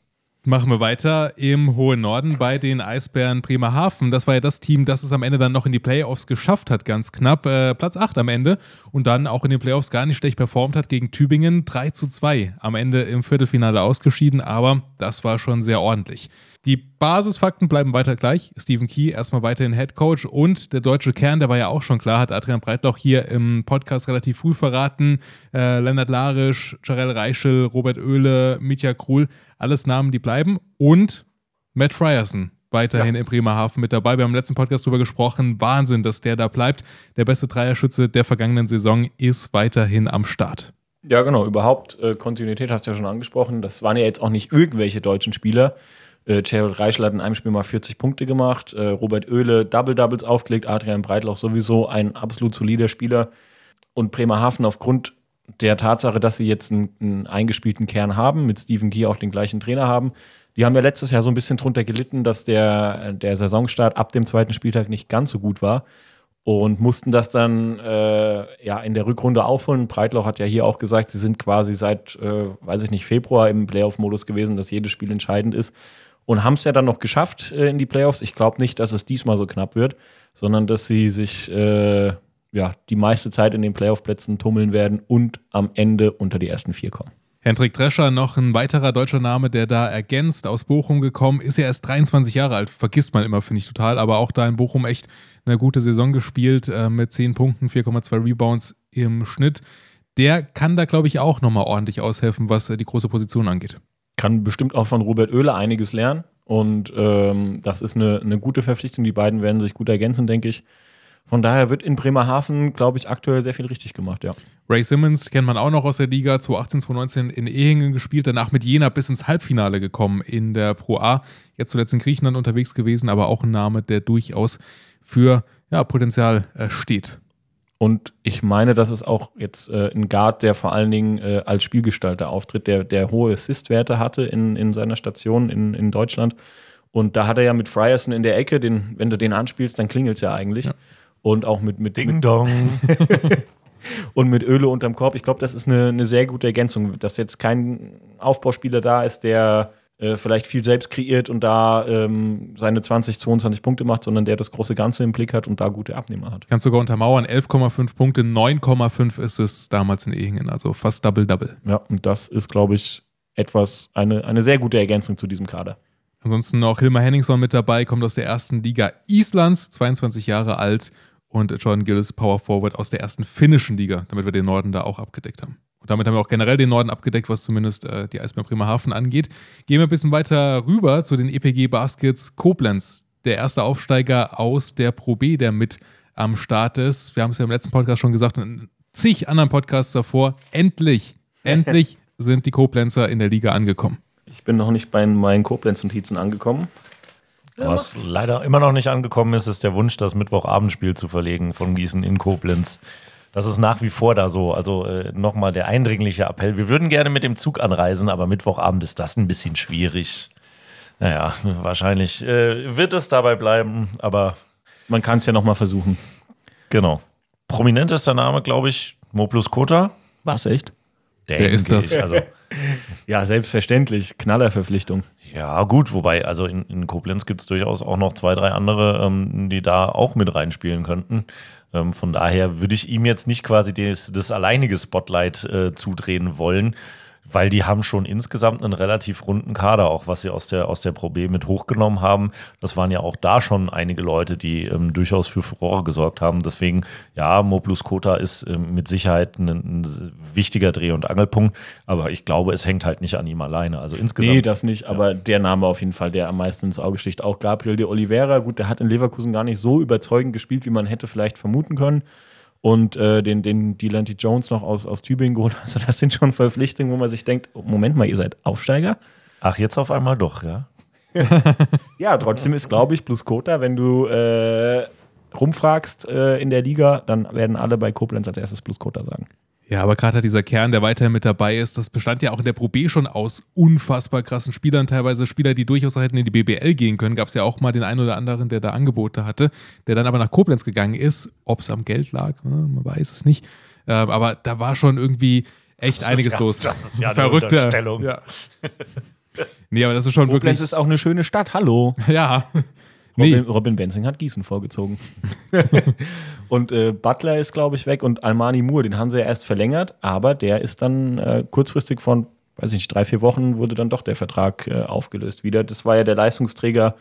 Machen wir weiter im hohen Norden bei den Eisbären Bremerhaven. Das war ja das Team, das es am Ende dann noch in die Playoffs geschafft hat, ganz knapp. Äh, Platz 8 am Ende und dann auch in den Playoffs gar nicht schlecht performt hat gegen Tübingen. 3 zu 2 am Ende im Viertelfinale ausgeschieden, aber das war schon sehr ordentlich. Die Basisfakten bleiben weiter gleich. Stephen Key erstmal weiterhin Head Coach und der deutsche Kern, der war ja auch schon klar, hat Adrian Breitloch hier im Podcast relativ früh verraten. Äh, Lennart Larisch, Jarell Reichel, Robert Oehle, Mitya Krul, alles Namen, die bleiben. Und Matt Frierson weiterhin ja. in Bremerhaven mit dabei. Wir haben im letzten Podcast darüber gesprochen. Wahnsinn, dass der da bleibt. Der beste Dreierschütze der vergangenen Saison ist weiterhin am Start. Ja, genau. Überhaupt äh, Kontinuität hast du ja schon angesprochen. Das waren ja jetzt auch nicht irgendwelche deutschen Spieler. Äh, Jared Reichel hat in einem Spiel mal 40 Punkte gemacht, äh, Robert Oehle Double-Doubles aufgelegt, Adrian Breitloch sowieso ein absolut solider Spieler. Und Bremerhaven aufgrund der Tatsache, dass sie jetzt einen, einen, eingespielten Kern haben, mit Stephen Key auch den gleichen Trainer haben. Die haben ja letztes Jahr so ein bisschen drunter gelitten, dass der, der Saisonstart ab dem zweiten Spieltag nicht ganz so gut war und mussten das dann äh, ja in der Rückrunde aufholen. Breitloch hat ja hier auch gesagt, sie sind quasi seit, äh, weiß ich nicht, Februar im Playoff-Modus gewesen, dass jedes Spiel entscheidend ist und haben es ja dann noch geschafft äh, in die Playoffs. Ich glaube nicht, dass es diesmal so knapp wird, sondern dass sie sich äh, ja, die meiste Zeit in den Playoff-Plätzen tummeln werden und am Ende unter die ersten vier kommen. Hendrik Drescher, noch ein weiterer deutscher Name, der da ergänzt, aus Bochum gekommen, ist ja erst 23 Jahre alt, vergisst man immer, finde ich total, aber auch da in Bochum echt eine gute Saison gespielt, äh, mit 10 Punkten, 4,2 Rebounds im Schnitt. Der kann da, glaube ich, auch nochmal ordentlich aushelfen, was äh, die große Position angeht kann bestimmt auch von Robert Oehler einiges lernen. Und ähm, das ist eine, eine gute Verpflichtung. Die beiden werden sich gut ergänzen, denke ich. Von daher wird in Bremerhaven, glaube ich, aktuell sehr viel richtig gemacht, ja. Ray Simmons kennt man auch noch aus der Liga, 2018, 2019 in Ehingen gespielt, danach mit Jena bis ins Halbfinale gekommen in der Pro A. Jetzt zuletzt in Griechenland unterwegs gewesen, aber auch ein Name, der durchaus für ja, Potenzial äh, steht. Und ich meine, das ist auch jetzt äh, ein Guard, der vor allen Dingen äh, als Spielgestalter auftritt, der, der hohe Assist-Werte hatte in, in seiner Station in, in Deutschland. Und da hat er ja mit Frierson in der Ecke, den, wenn du den anspielst, dann klingelt es ja eigentlich. Ja. Und auch mit, mit Ding Dong. und mit Öle unterm Korb. Ich glaube, das ist eine, eine sehr gute Ergänzung, dass jetzt kein Aufbauspieler da ist, der äh, vielleicht viel selbst kreiert und da ähm, seine 20, 22 Punkte macht, sondern der das große Ganze im Blick hat und da gute Abnehmer hat. Kannst sogar untermauern, 11,5 Punkte, 9,5 ist es damals in Ehingen, also fast Double-Double. Ja, und das ist, glaube ich, etwas, eine, eine sehr gute Ergänzung zu diesem Kader. Ansonsten noch Hilmar Henningsson mit dabei, kommt aus der ersten Liga Islands, 22 Jahre alt und Jordan Gillis, Power Forward aus der ersten finnischen Liga, damit wir den Norden da auch abgedeckt haben. Und damit haben wir auch generell den Norden abgedeckt, was zumindest äh, die Eisbären Bremerhaven angeht. Gehen wir ein bisschen weiter rüber zu den EPG Baskets Koblenz. Der erste Aufsteiger aus der Pro B, der mit am Start ist. Wir haben es ja im letzten Podcast schon gesagt und in zig anderen Podcasts davor. Endlich, endlich sind die Koblenzer in der Liga angekommen. Ich bin noch nicht bei meinen Koblenz-Notizen angekommen. Was leider immer noch nicht angekommen ist, ist der Wunsch, das Mittwochabendspiel zu verlegen von Gießen in Koblenz. Das ist nach wie vor da so. Also äh, nochmal der eindringliche Appell. Wir würden gerne mit dem Zug anreisen, aber Mittwochabend ist das ein bisschen schwierig. Naja, wahrscheinlich äh, wird es dabei bleiben, aber. Man kann es ja nochmal versuchen. Genau. Prominentester Name, glaube ich, Moplus Kota. Was, echt? Wer ist das? Also, ja, selbstverständlich. Knallerverpflichtung. Ja, gut, wobei, also in, in Koblenz gibt es durchaus auch noch zwei, drei andere, ähm, die da auch mit reinspielen könnten. Ähm, von daher würde ich ihm jetzt nicht quasi das, das alleinige Spotlight äh, zudrehen wollen weil die haben schon insgesamt einen relativ runden Kader, auch was sie aus der, aus der Pro B mit hochgenommen haben. Das waren ja auch da schon einige Leute, die ähm, durchaus für Furore gesorgt haben. Deswegen, ja, Moplus Kota ist ähm, mit Sicherheit ein, ein, wichtiger Dreh- und Angelpunkt, aber ich glaube, es hängt halt nicht an ihm alleine. Also insgesamt. Nee, das nicht, aber der Name auf jeden Fall, der am meisten ins Auge sticht. Auch Gabriel de Oliveira, gut, der hat in Leverkusen gar nicht so überzeugend gespielt, wie man hätte vielleicht vermuten können und äh, den, den Delanty Jones noch aus, aus Tübingen geholt. Also das sind schon Verpflichtungen, wo man sich denkt, Moment mal, ihr seid Aufsteiger? Ach, jetzt auf einmal doch, ja? ja, trotzdem ist, glaube ich, plus Kota, wenn du äh, rumfragst äh, in der Liga, dann werden alle bei Koblenz als erstes plus Kota sagen. Ja, aber gerade dieser Kern, der weiterhin mit dabei ist, das bestand ja auch in der Pro B schon aus unfassbar krassen Spielern, teilweise Spieler, die durchaus hätten in die BBL gehen können. Gab es ja auch mal den einen oder anderen, der da Angebote hatte, der dann aber nach Koblenz gegangen ist. Ob es am Geld lag, ne, man weiß es nicht. Äh, aber da war schon irgendwie echt Das einiges ja- los. das ist ja eine Verrückte. Ja. nee, aber das ist schon Koblenz wirklich. ist auch eine schöne Stadt, hallo. Ja. Robin, Nee, Robin Benzing hat Gießen vorgezogen. und äh, Butler ist, glaube ich, weg und Almani Moore, den haben sie ja erst verlängert, aber der ist dann äh, kurzfristig von, weiß ich nicht, drei, vier Wochen wurde dann doch der Vertrag äh, aufgelöst wieder. Das war ja der Leistungsträger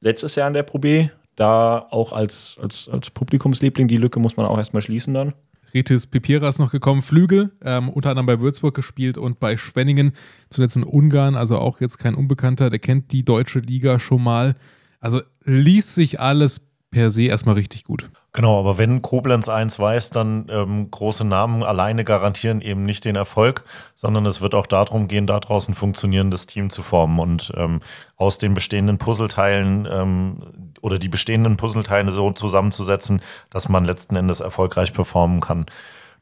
letztes Jahr in der Pro B. Da auch als, als, als Publikumsliebling, die Lücke muss man auch erstmal schließen dann. Ritis Pipira ist noch gekommen, Flügel, ähm, unter anderem bei Würzburg gespielt und bei Schwenningen, zuletzt in Ungarn, also auch jetzt kein Unbekannter, der kennt die deutsche Liga schon mal. Also liest sich alles per se erstmal richtig gut. Genau, aber wenn Koblenz eins weiß, dann ähm, große Namen alleine garantieren eben nicht den Erfolg, sondern es wird auch darum gehen, da draußen ein funktionierendes Team zu formen und ähm, aus den bestehenden Puzzleteilen ähm, oder die bestehenden Puzzleteile so zusammenzusetzen, dass man letzten Endes erfolgreich performen kann.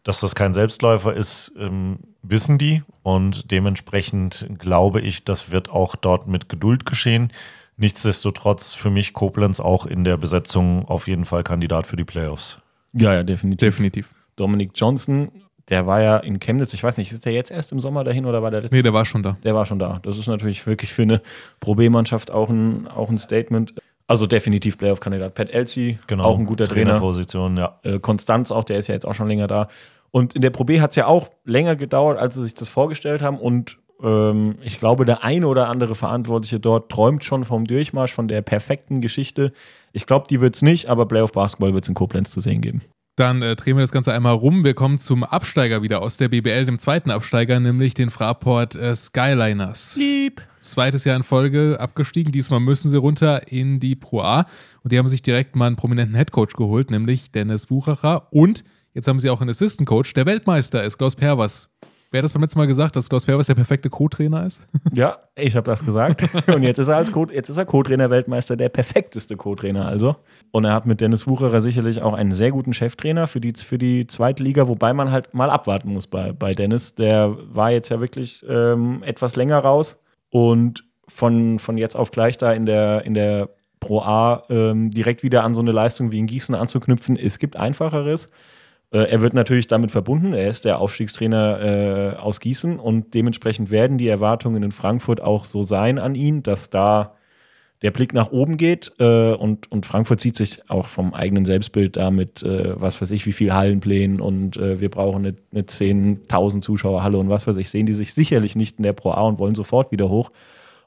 Dass das kein Selbstläufer ist, ähm, wissen die und dementsprechend glaube ich, das wird auch dort mit Geduld geschehen. Nichtsdestotrotz für mich Koblenz auch in der Besetzung auf jeden Fall Kandidat für die Playoffs. Ja, ja, definitiv. Definitiv. Dominik Johnson, der war ja in Chemnitz, ich weiß nicht, ist der jetzt erst im Sommer dahin oder war der letztes Nee, der war schon da. Der war schon da. Das ist natürlich wirklich für eine Pro B-Mannschaft auch ein, auch ein Statement. Also definitiv Playoff-Kandidat. Pat Elsie, Genau. auch ein guter Trainer. Trainerposition, ja. Äh, Konstanz auch, der ist ja jetzt auch schon länger da. Und in der Pro B hat es ja auch länger gedauert, als sie sich das vorgestellt haben. Und ähm, ich glaube, der eine oder andere Verantwortliche dort träumt schon vom Durchmarsch, von der perfekten Geschichte. Ich glaube, die wird es nicht, aber Playoff-Basketball wird es in Koblenz zu sehen geben. Dann äh, drehen wir das Ganze einmal rum. Wir kommen zum Absteiger wieder aus der BBL, dem zweiten Absteiger, nämlich den Fraport äh, Skyliners. Lieb. Zweites Jahr in Folge abgestiegen. Diesmal müssen sie runter in die Pro A. Und die haben sich direkt mal einen prominenten Headcoach geholt, nämlich Dennis Wuchacher. Und jetzt haben sie auch einen Assistant Coach, der Weltmeister ist, Klaus Perwas. Wer hat das beim letzten Mal gesagt, dass Klaus Perwas der perfekte Co-Trainer ist? Ja, ich habe das gesagt. Und jetzt ist er als Co jetzt ist er Co-Trainer Weltmeister, der perfekteste Co-Trainer also. Und er hat mit Dennis Wucherer sicherlich auch einen sehr guten Cheftrainer für die, für die zweite Liga, wobei man halt mal abwarten muss bei, bei Dennis. Der war jetzt ja wirklich ähm, etwas länger raus und von, von jetzt auf gleich da in der, in der Pro A ähm, direkt wieder an so eine Leistung wie in Gießen anzuknüpfen. Es gibt einfacheres. Äh, Er wird natürlich damit verbunden. Er ist der Aufstiegstrainer äh, aus Gießen und dementsprechend werden die Erwartungen in Frankfurt auch so sein an ihn, dass da der Blick nach oben geht äh, und, und Frankfurt sieht sich auch vom eigenen Selbstbild da mit, äh, was weiß ich, wie viel Hallenplänen und äh, wir brauchen eine, eine 10.000 Zuschauerhalle und was weiß ich, sehen die sich sicherlich nicht in der Pro A und wollen sofort wieder hoch.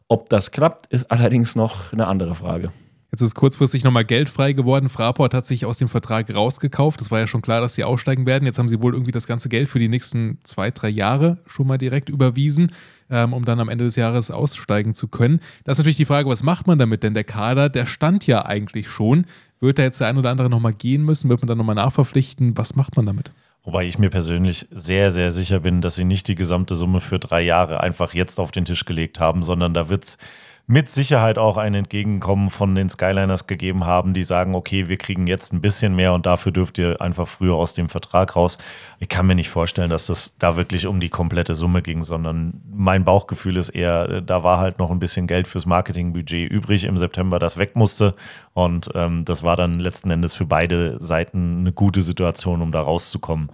Ob das klappt, ist allerdings noch eine andere Frage. Jetzt ist kurzfristig nochmal Geld frei geworden. Fraport hat sich aus dem Vertrag rausgekauft. Es war ja schon klar, dass sie aussteigen werden. Jetzt haben sie wohl irgendwie das ganze Geld für die nächsten zwei, drei Jahre schon mal direkt überwiesen, ähm, um dann am Ende des Jahres aussteigen zu können. Da ist natürlich die Frage, was macht man damit? Denn der Kader, der stand ja eigentlich schon. Wird da jetzt der ein oder andere nochmal gehen müssen? Wird man dann nochmal nachverpflichten? Was macht man damit? Wobei ich mir persönlich sehr, sehr sicher bin, dass sie nicht die gesamte Summe für drei Jahre einfach jetzt auf den Tisch gelegt haben, sondern da wird es mit Sicherheit auch ein Entgegenkommen von den Skyliners gegeben haben, die sagen, okay, wir kriegen jetzt ein bisschen mehr und dafür dürft ihr einfach früher aus dem Vertrag raus. Ich kann mir nicht vorstellen, dass das da wirklich um die komplette Summe ging, sondern mein Bauchgefühl ist eher, da war halt noch ein bisschen Geld fürs Marketingbudget übrig im September, das weg musste. Und ähm, das war dann letzten Endes für beide Seiten eine gute Situation, um da rauszukommen.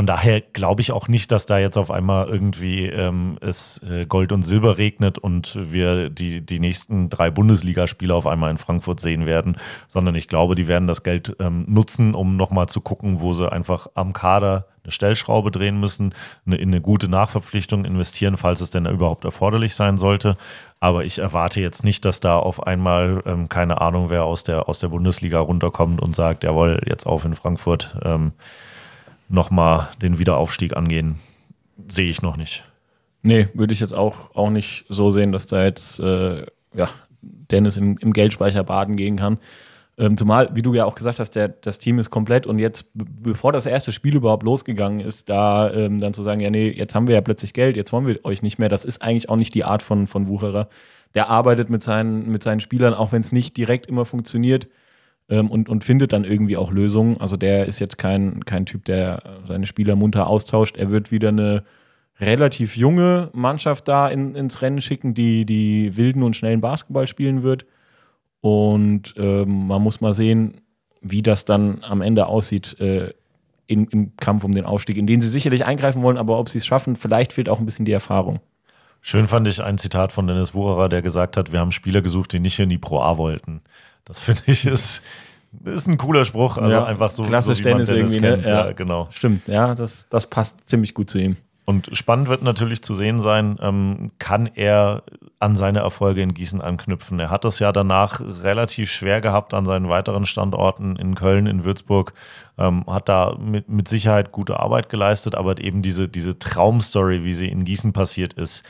Von daher glaube ich auch nicht, dass da jetzt auf einmal irgendwie ähm, es äh, Gold und Silber regnet und wir die, die nächsten drei Bundesligaspiele auf einmal in Frankfurt sehen werden, sondern ich glaube, die werden das Geld ähm, nutzen, um nochmal zu gucken, wo sie einfach am Kader eine Stellschraube drehen müssen, eine, in eine gute Nachverpflichtung investieren, falls es denn überhaupt erforderlich sein sollte. Aber ich erwarte jetzt nicht, dass da auf einmal, ähm, keine Ahnung, wer aus der, aus der Bundesliga runterkommt und sagt, jawohl, jetzt auf in Frankfurt. Ähm, nochmal den Wiederaufstieg angehen, sehe ich noch nicht. Nee, würde ich jetzt auch, auch nicht so sehen, dass da jetzt äh, ja, Dennis im, im Geldspeicher baden gehen kann. Ähm, zumal, wie du ja auch gesagt hast, der, das Team ist komplett und jetzt, be- bevor das erste Spiel überhaupt losgegangen ist, da ähm, dann zu sagen, ja, nee, jetzt haben wir ja plötzlich Geld, jetzt wollen wir euch nicht mehr, das ist eigentlich auch nicht die Art von, von Wucherer. Der arbeitet mit seinen, mit seinen Spielern, auch wenn es nicht direkt immer funktioniert, ähm, und, und findet dann irgendwie auch Lösungen. Also der ist jetzt kein, kein Typ, der seine Spieler munter austauscht. Er wird wieder eine relativ junge Mannschaft da in, ins Rennen schicken, die, die wilden und schnellen Basketball spielen wird. Und ähm, man muss mal sehen, wie das dann am Ende aussieht äh, in, im Kampf um den Aufstieg, in den sie sicherlich eingreifen wollen, aber ob sie es schaffen, vielleicht fehlt auch ein bisschen die Erfahrung. Schön fand ich ein Zitat von Dennis Wucherer, der gesagt hat, wir haben Spieler gesucht, die nicht in die Pro A wollten. Das finde ich ist, ist ein cooler Spruch. Also Ja, einfach so, klassisch so Dennis Dennis irgendwie, ne? kennt. Ja. Ja, genau. Stimmt, ja, das, das passt ziemlich gut zu ihm. Und spannend wird natürlich zu sehen sein, ähm, kann er an seine Erfolge in Gießen anknüpfen. Er hat es ja danach relativ schwer gehabt an seinen weiteren Standorten in Köln, in Würzburg, ähm, hat da mit, mit Sicherheit gute Arbeit geleistet, aber eben diese, diese Traumstory, wie sie in Gießen passiert ist,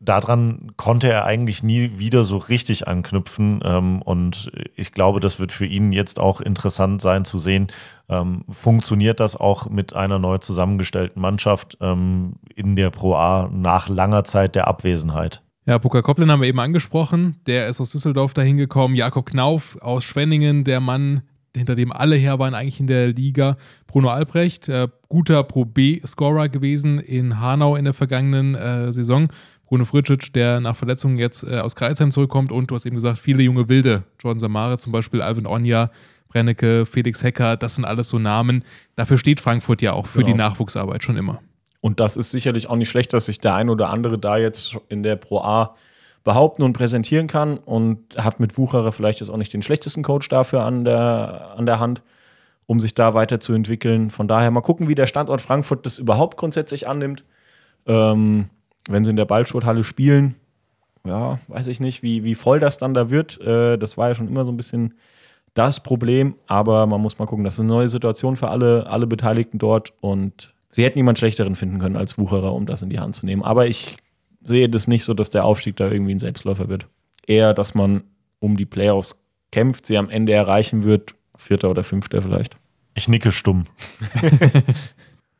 daran konnte er eigentlich nie wieder so richtig anknüpfen. Ähm, und ich glaube, das wird für ihn jetzt auch interessant sein zu sehen, ähm, funktioniert das auch mit einer neu zusammengestellten Mannschaft ähm, in der Pro A nach langer Zeit der Abwesenheit. Ja, Puka Koppeln haben wir eben angesprochen. Der ist aus Düsseldorf dahin gekommen. Jakob Knauf aus Schwenningen, der Mann, hinter dem alle her waren eigentlich in der Liga. Bruno Albrecht, äh, guter Pro B-Scorer gewesen in Hanau in der vergangenen äh, Saison. Bruno Fritschic, der nach Verletzungen jetzt äh, aus Kreisheim zurückkommt. Und du hast eben gesagt, viele junge Wilde. Jordan Samare zum Beispiel, Alvin Onja, Brennecke, Felix Hecker, das sind alles so Namen. Dafür steht Frankfurt ja auch für Genau. die Nachwuchsarbeit schon immer. Und das ist sicherlich auch nicht schlecht, dass sich der ein oder andere da jetzt in der Pro A behaupten und präsentieren kann und hat mit Wucherer vielleicht jetzt auch nicht den schlechtesten Coach dafür an der, an der Hand, um sich da weiterzuentwickeln. Von daher mal gucken, wie der Standort Frankfurt das überhaupt grundsätzlich annimmt. Ähm, wenn sie in der Ballsporthalle spielen, ja, weiß ich nicht, wie, wie voll das dann da wird. Äh, das war ja schon immer so ein bisschen das Problem, aber man muss mal gucken, das ist eine neue Situation für alle, alle Beteiligten dort und sie hätten niemand Schlechteren finden können als Wucherer, um das in die Hand zu nehmen. Aber ich sehe das nicht so, dass der Aufstieg da irgendwie ein Selbstläufer wird. Eher, dass man um die Playoffs kämpft, sie am Ende erreichen wird, Vierter oder Fünfter vielleicht. Ich nicke stumm.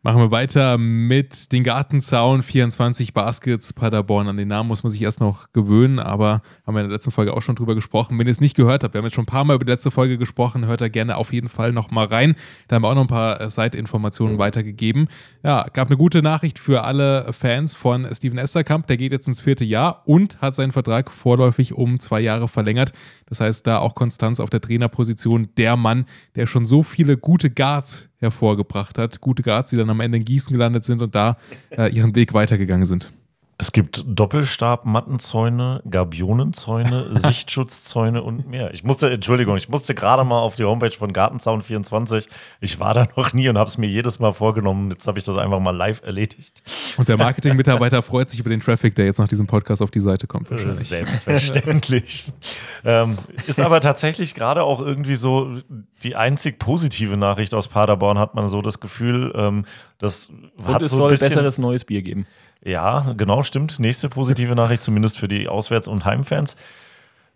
Machen wir weiter mit den Gartenzaun 24 Baskets Paderborn. An den Namen muss man sich erst noch gewöhnen, aber haben wir in der letzten Folge auch schon drüber gesprochen. Wenn ihr es nicht gehört habt, wir haben jetzt schon ein paar Mal über die letzte Folge gesprochen, hört da gerne auf jeden Fall noch mal rein. Da haben wir auch noch ein paar äh, Seitinformationen weitergegeben. Ja, gab eine gute Nachricht für alle Fans von Steven Esterkamp. Der geht jetzt ins vierte Jahr und hat seinen Vertrag vorläufig um zwei Jahre verlängert. Das heißt, da auch Konstanz auf der Trainerposition. Der Mann, der schon so viele gute Guards hervorgebracht hat. Gute Guards, die dann am Ende in Gießen gelandet sind und da äh, ihren Weg weitergegangen sind. Es gibt Doppelstab-Mattenzäune, Gabionenzäune, Sichtschutzzäune und mehr. Ich musste, Entschuldigung, ich musste gerade mal auf die Homepage von Gartenzaun24. Ich war da noch nie und habe es mir jedes Mal vorgenommen. Jetzt habe ich das einfach mal live erledigt. Und der Marketing-Mitarbeiter freut sich über den Traffic, der jetzt nach diesem Podcast auf die Seite kommt. Das ist Wahrscheinlich. selbstverständlich. ähm, ist aber tatsächlich gerade auch irgendwie so die einzig positive Nachricht aus Paderborn, hat man so das Gefühl, ähm, das Und hat es so soll besseres neues Bier geben. Ja, genau, stimmt. Nächste positive Nachricht, zumindest für die Auswärts- und Heimfans.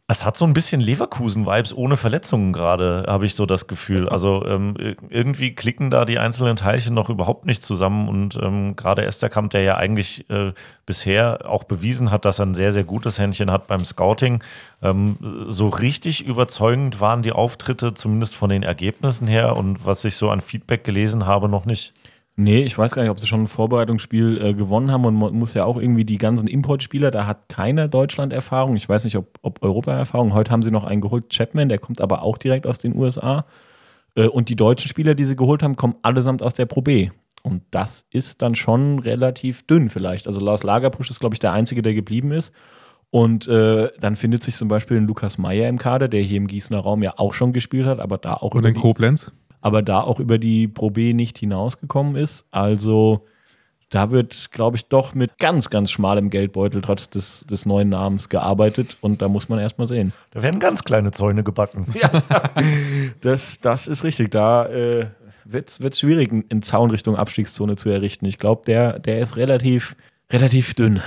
Es hat so ein bisschen Leverkusen-Vibes ohne Verletzungen gerade, habe ich so das Gefühl. Also ähm, irgendwie klicken da die einzelnen Teilchen noch überhaupt nicht zusammen. Und ähm, gerade Esterkamp, der ja eigentlich äh, bisher auch bewiesen hat, dass er ein sehr, sehr gutes Händchen hat beim Scouting, ähm, so richtig überzeugend waren die Auftritte, zumindest von den Ergebnissen her und was ich so an Feedback gelesen habe, noch nicht. Nee, ich weiß gar nicht, ob sie schon ein Vorbereitungsspiel äh, gewonnen haben und man muss ja auch irgendwie die ganzen Importspieler, da hat keiner Deutschland-Erfahrung. Ich weiß nicht, ob, ob Europa-Erfahrung. Heute haben sie noch einen geholt, Chapman, der kommt aber auch direkt aus den USA. Äh, und die deutschen Spieler, die sie geholt haben, kommen allesamt aus der Pro B. Und das ist dann schon relativ dünn vielleicht. Also Lars Lagerpusch ist, glaube ich, der Einzige, der geblieben ist. Und äh, dann findet sich zum Beispiel ein Lukas Meyer im Kader, der hier im Gießener Raum ja auch schon gespielt hat, aber da auch Und in Koblenz. Aber da auch über die Pro B nicht hinausgekommen ist. Also da wird, glaube ich, doch mit ganz, ganz schmalem Geldbeutel trotz des, des neuen Namens gearbeitet und da muss man erstmal sehen. Da werden ganz kleine Zäune gebacken. Das, das ist richtig. Da äh, wird es schwierig, einen Zaun Richtung Abstiegszone zu errichten. Ich glaube, der, der ist relativ, relativ dünn.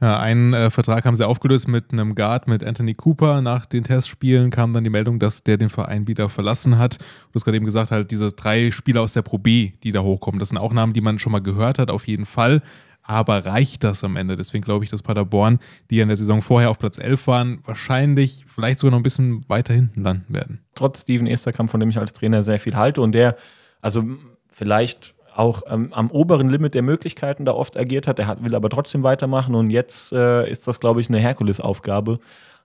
Ja, einen äh, Vertrag haben sie aufgelöst mit einem Guard, mit Anthony Cooper. Nach den Testspielen kam dann die Meldung, dass der den Verein wieder verlassen hat. Du hast gerade eben gesagt, halt diese drei Spieler aus der Pro B, die da hochkommen. Das sind auch Namen, die man schon mal gehört hat, auf jeden Fall. aber reicht das am Ende? Deswegen glaube ich, dass Paderborn, die ja in der Saison vorher auf Platz 11 waren, wahrscheinlich vielleicht sogar noch ein bisschen weiter hinten landen werden. Trotz Steven Esterkamp, von dem ich als Trainer sehr viel halte und der, also vielleicht auch ähm, am oberen Limit der Möglichkeiten da oft agiert hat. Er hat, will aber trotzdem weitermachen und jetzt äh, ist das, glaube ich, eine Herkulesaufgabe.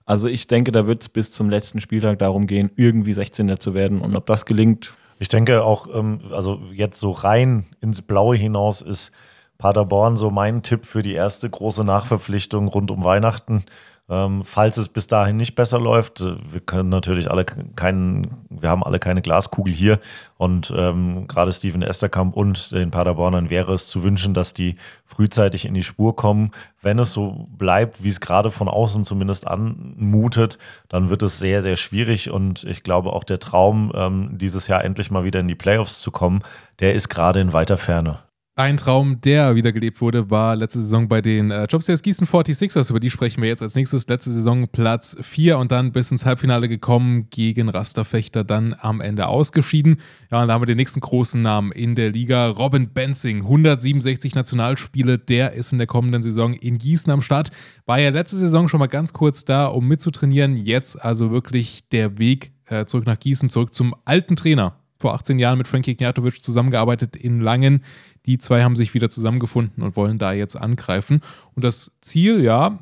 Also ich denke, da wird es bis zum letzten Spieltag darum gehen, irgendwie 16er zu werden. Und ob das gelingt. Ich denke auch, ähm, also jetzt so rein ins Blaue hinaus ist Paderborn so mein Tipp für die erste große Nachverpflichtung rund um Weihnachten. Ähm, falls es bis dahin nicht besser läuft, äh, wir können natürlich alle keinen, wir haben alle keine Glaskugel hier und ähm, gerade Steven Esterkamp und den Paderbornern wäre es zu wünschen, dass die frühzeitig in die Spur kommen. Wenn es so bleibt, wie es gerade von außen zumindest anmutet, dann wird es sehr, sehr schwierig und ich glaube auch der Traum, ähm, dieses Jahr endlich mal wieder in die Playoffs zu kommen, der ist gerade in weiter Ferne. Ein Traum, der wieder gelebt wurde, war letzte Saison bei den äh, Jobstairs Gießen 46ers. Über die sprechen wir jetzt als nächstes. Letzte Saison Platz 4 und dann bis ins Halbfinale gekommen gegen Rasterfechter, dann am Ende ausgeschieden. Ja, und da haben wir den nächsten großen Namen in der Liga. Robin Benzing, 167 Nationalspiele. Der ist in der kommenden Saison in Gießen am Start. War ja letzte Saison schon mal ganz kurz da, um mitzutrainieren. Jetzt also wirklich der Weg äh, zurück nach Gießen, zurück zum alten Trainer vor 18 Jahren mit Frankie Gnatovic zusammengearbeitet in Langen. Die zwei haben sich wieder zusammengefunden und wollen da jetzt angreifen. Und das Ziel, ja,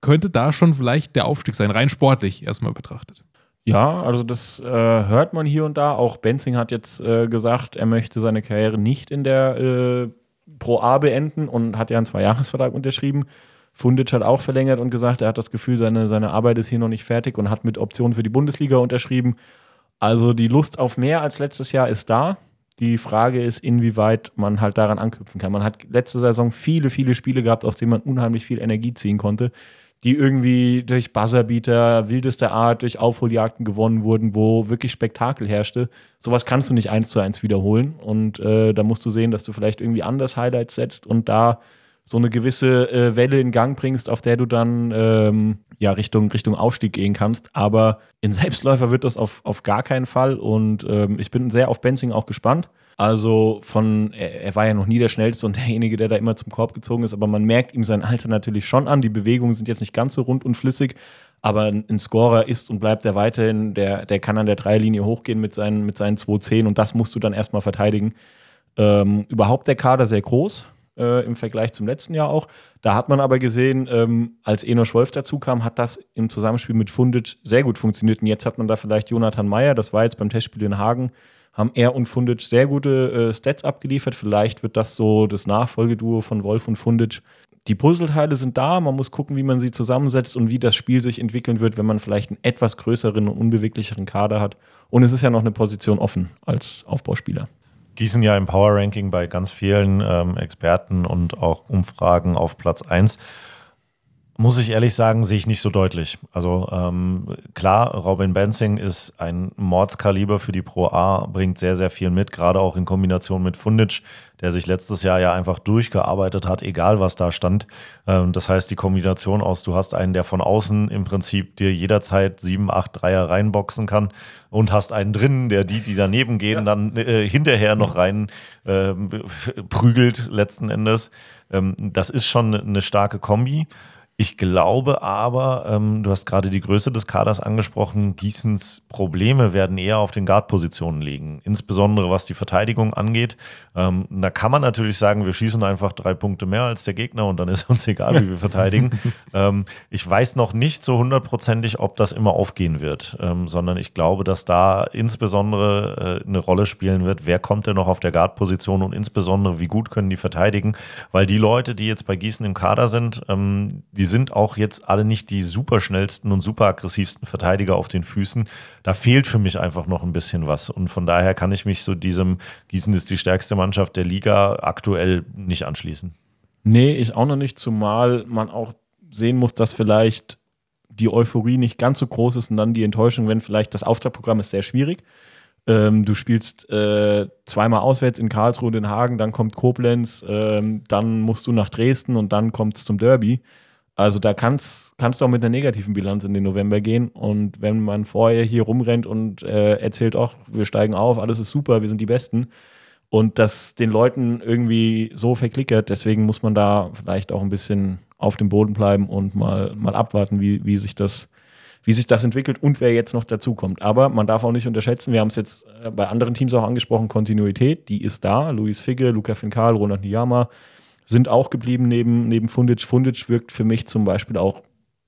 könnte da schon vielleicht der Aufstieg sein, rein sportlich erstmal betrachtet. Ja, also das äh, hört man hier und da. Auch Benzing hat jetzt äh, gesagt, er möchte seine Karriere nicht in der äh, Pro A beenden und hat ja einen Zweijahresvertrag unterschrieben. Fundic hat auch verlängert und gesagt, er hat das Gefühl, seine, seine Arbeit ist hier noch nicht fertig und hat mit Optionen für die Bundesliga unterschrieben. Also die Lust auf mehr als letztes Jahr ist da. Die Frage ist, inwieweit man halt daran anknüpfen kann. Man hat letzte Saison viele, viele Spiele gehabt, aus denen man unheimlich viel Energie ziehen konnte, die irgendwie durch Buzzerbeater wildester Art, durch Aufholjagden gewonnen wurden, wo wirklich Spektakel herrschte. Sowas kannst du nicht eins zu eins wiederholen. Und äh, da musst du sehen, dass du vielleicht irgendwie anders Highlights setzt und da so eine gewisse äh, Welle in Gang bringst, auf der du dann ähm, ja Richtung, Richtung Aufstieg gehen kannst. Aber in Selbstläufer wird das auf, auf gar keinen Fall. Und ähm, ich bin sehr auf Benzing auch gespannt. Also von, er, er, war ja noch nie der Schnellste und derjenige, der da immer zum Korb gezogen ist, aber man merkt ihm sein Alter natürlich schon an. Die Bewegungen sind jetzt nicht ganz so rund und flüssig, aber ein Scorer ist und bleibt er weiterhin, der, der kann an der Dreilinie hochgehen mit seinen, mit seinen 2-10 und das musst du dann erstmal verteidigen. Ähm, überhaupt der Kader sehr groß, äh, im Vergleich zum letzten Jahr auch. Da hat man aber gesehen, ähm, als Enos Wolf dazu kam, hat das im Zusammenspiel mit Fundic sehr gut funktioniert. Und jetzt hat man da vielleicht Jonathan Meyer, das war jetzt beim Testspiel in Hagen, haben er und Fundic sehr gute äh, Stats abgeliefert. Vielleicht wird das so das Nachfolgeduo von Wolf und Fundic. Die Puzzleteile sind da, man muss gucken, wie man sie zusammensetzt und wie das Spiel sich entwickeln wird, wenn man vielleicht einen etwas größeren und unbeweglicheren Kader hat. Und es ist ja noch eine Position offen als Aufbauspieler. Gießen ja im Power Ranking bei ganz vielen ähm, Experten und auch Umfragen auf Platz 1. Muss ich ehrlich sagen, sehe ich nicht so deutlich. Also ähm, klar, Robin Benzing ist ein Mordskaliber für die Pro A, bringt sehr, sehr viel mit, gerade auch in Kombination mit Fundic, der sich letztes Jahr ja einfach durchgearbeitet hat, egal was da stand. Ähm, das heißt, die Kombination aus, du hast einen, der von außen im Prinzip dir jederzeit sieben, acht Dreier reinboxen kann und hast einen drinnen, der die, die daneben gehen, ja. dann äh, hinterher noch rein äh, prügelt letzten Endes. Ähm, das ist schon eine starke Kombi. Ich glaube aber, ähm, du hast gerade die Größe des Kaders angesprochen, Gießens Probleme werden eher auf den Guard-Positionen liegen, insbesondere was die Verteidigung angeht. Ähm, da kann man natürlich sagen, wir schießen einfach drei Punkte mehr als der Gegner und dann ist uns egal, wie wir verteidigen. ähm, ich weiß noch nicht so hundertprozentig, ob das immer aufgehen wird, ähm, sondern ich glaube, dass da insbesondere äh, eine Rolle spielen wird, wer kommt denn noch auf der Guard-Position und insbesondere, wie gut können die verteidigen, weil die Leute, die jetzt bei Gießen im Kader sind, ähm, die die sind auch jetzt alle nicht die super schnellsten und super aggressivsten Verteidiger auf den Füßen. Da fehlt für mich einfach noch ein bisschen was. Und von daher kann ich mich so diesem Gießen ist die stärkste Mannschaft der Liga aktuell nicht anschließen. Nee, ich auch noch nicht, zumal man auch sehen muss, dass vielleicht die Euphorie nicht ganz so groß ist und dann die Enttäuschung, wenn vielleicht das Auftaktprogramm ist sehr schwierig. Ähm, du spielst äh, zweimal auswärts in Karlsruhe und in Hagen, dann kommt Koblenz, ähm, dann musst du nach Dresden und dann kommt es zum Derby. Also da kannst, kannst du auch mit einer negativen Bilanz in den November gehen. Und wenn man vorher hier rumrennt und äh, erzählt, ach, wir steigen auf, alles ist super, wir sind die Besten. und das den Leuten irgendwie so verklickert. Deswegen muss man da vielleicht auch ein bisschen auf dem Boden bleiben und mal, mal abwarten, wie, wie sich das wie sich das entwickelt und wer jetzt noch dazukommt. Aber man darf auch nicht unterschätzen, wir haben es jetzt äh, bei anderen Teams auch angesprochen, Kontinuität, die ist da. Luis Figge, Luca Finkal, Ronald Niyama sind auch geblieben neben, neben Fundic. Fundic wirkt für mich zum Beispiel auch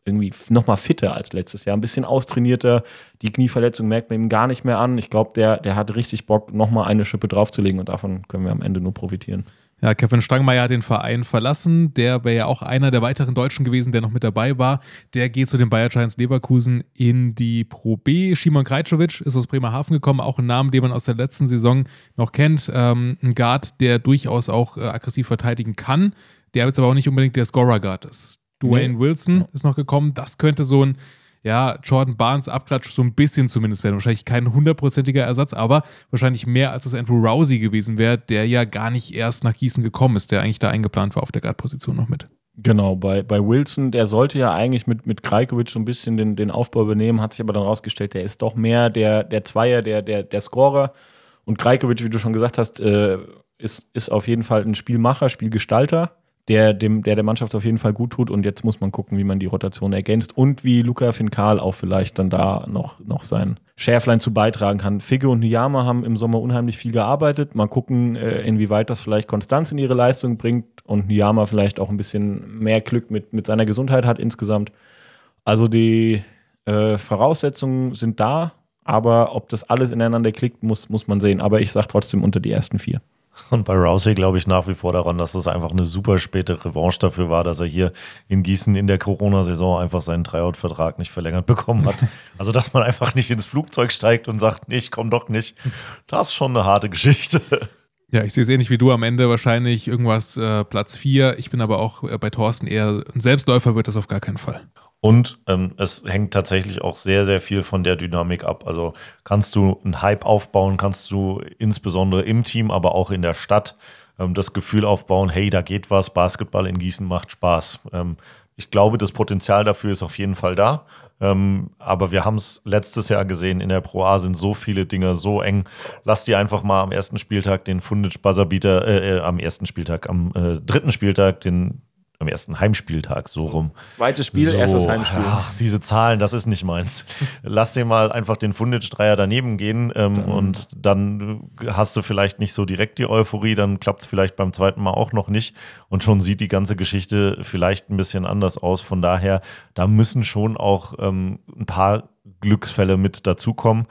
irgendwie nochmal fitter als letztes Jahr, ein bisschen austrainierter. Die Knieverletzung merkt man ihm gar nicht mehr an. Ich glaube, der, der hat richtig Bock, nochmal eine Schippe draufzulegen und davon können wir am Ende nur profitieren. Ja, Kevin Stangmeier hat den Verein verlassen. Der wäre ja auch einer der weiteren Deutschen gewesen, der noch mit dabei war. Der geht zu den Bayer Giants Leverkusen in die Pro B. Simon Krajcovic ist aus Bremerhaven gekommen, auch ein Name, den man aus der letzten Saison noch kennt. Ähm, ein Guard, der durchaus auch äh, aggressiv verteidigen kann, der jetzt aber auch nicht unbedingt der Scorer-Guard ist. Dwayne nee. Wilson ist noch gekommen. Das könnte so ein ja, Jordan Barnes Abklatsch so ein bisschen zumindest werden. Wahrscheinlich kein hundertprozentiger Ersatz, aber wahrscheinlich mehr als es Andrew Rousey gewesen wäre, der ja gar nicht erst nach Gießen gekommen ist, der eigentlich da eingeplant war auf der Guard-Position noch mit. Genau, bei, bei Wilson, der sollte ja eigentlich mit, mit Krajkovic so ein bisschen den, den Aufbau übernehmen, hat sich aber dann rausgestellt, der ist doch mehr der, der Zweier, der, der, der Scorer. Und Krajkovic, wie du schon gesagt hast, äh, ist, ist auf jeden Fall ein Spielmacher, Spielgestalter der, dem, der der Mannschaft auf jeden Fall gut tut. Und jetzt muss man gucken, wie man die Rotation ergänzt und wie Luca Finkal auch vielleicht dann da noch, noch sein Schärflein zu beitragen kann. Figge und Niyama haben im Sommer unheimlich viel gearbeitet. Mal gucken, äh, inwieweit das vielleicht Konstanz in ihre Leistung bringt und Niyama vielleicht auch ein bisschen mehr Glück mit, mit seiner Gesundheit hat insgesamt. Also die äh, Voraussetzungen sind da, aber ob das alles ineinander klickt, muss, muss man sehen. Aber ich sage trotzdem unter die ersten vier. Und bei Rousey glaube ich nach wie vor daran, dass das einfach eine super späte Revanche dafür war, dass er hier in Gießen in der Corona-Saison einfach seinen Tryout-Vertrag nicht verlängert bekommen hat. Also, dass man einfach nicht ins Flugzeug steigt und sagt, nee, ich komme doch nicht. Das ist schon eine harte Geschichte. Ja, ich sehe es ähnlich wie du am Ende wahrscheinlich irgendwas äh, Platz 4. Ich bin aber auch äh, bei Thorsten eher ein Selbstläufer wird das auf gar keinen Fall. Und ähm, es hängt tatsächlich auch sehr, sehr viel von der Dynamik ab. Also kannst du einen Hype aufbauen, kannst du insbesondere im Team, aber auch in der Stadt ähm, das Gefühl aufbauen, hey, da geht was, Basketball in Gießen macht Spaß. Ähm, ich glaube, das Potenzial dafür ist auf jeden Fall da. Ähm, aber wir haben es letztes Jahr gesehen, in der Pro A sind so viele Dinge so eng. Lass dir einfach mal am ersten Spieltag den Fundage Buzzerbeater, äh, äh, am ersten Spieltag, am äh, dritten Spieltag den am ersten Heimspieltag, so rum. Zweites Spiel, so, erstes Heimspiel. Ach, diese Zahlen, das ist nicht meins. Lass dir mal einfach den Fundage-Dreier daneben gehen ähm, dann. und dann hast du vielleicht nicht so direkt die Euphorie, dann klappt es vielleicht beim zweiten Mal auch noch nicht und schon sieht die ganze Geschichte vielleicht ein bisschen anders aus. Von daher, da müssen schon auch ähm, ein paar Glücksfälle mit dazukommen.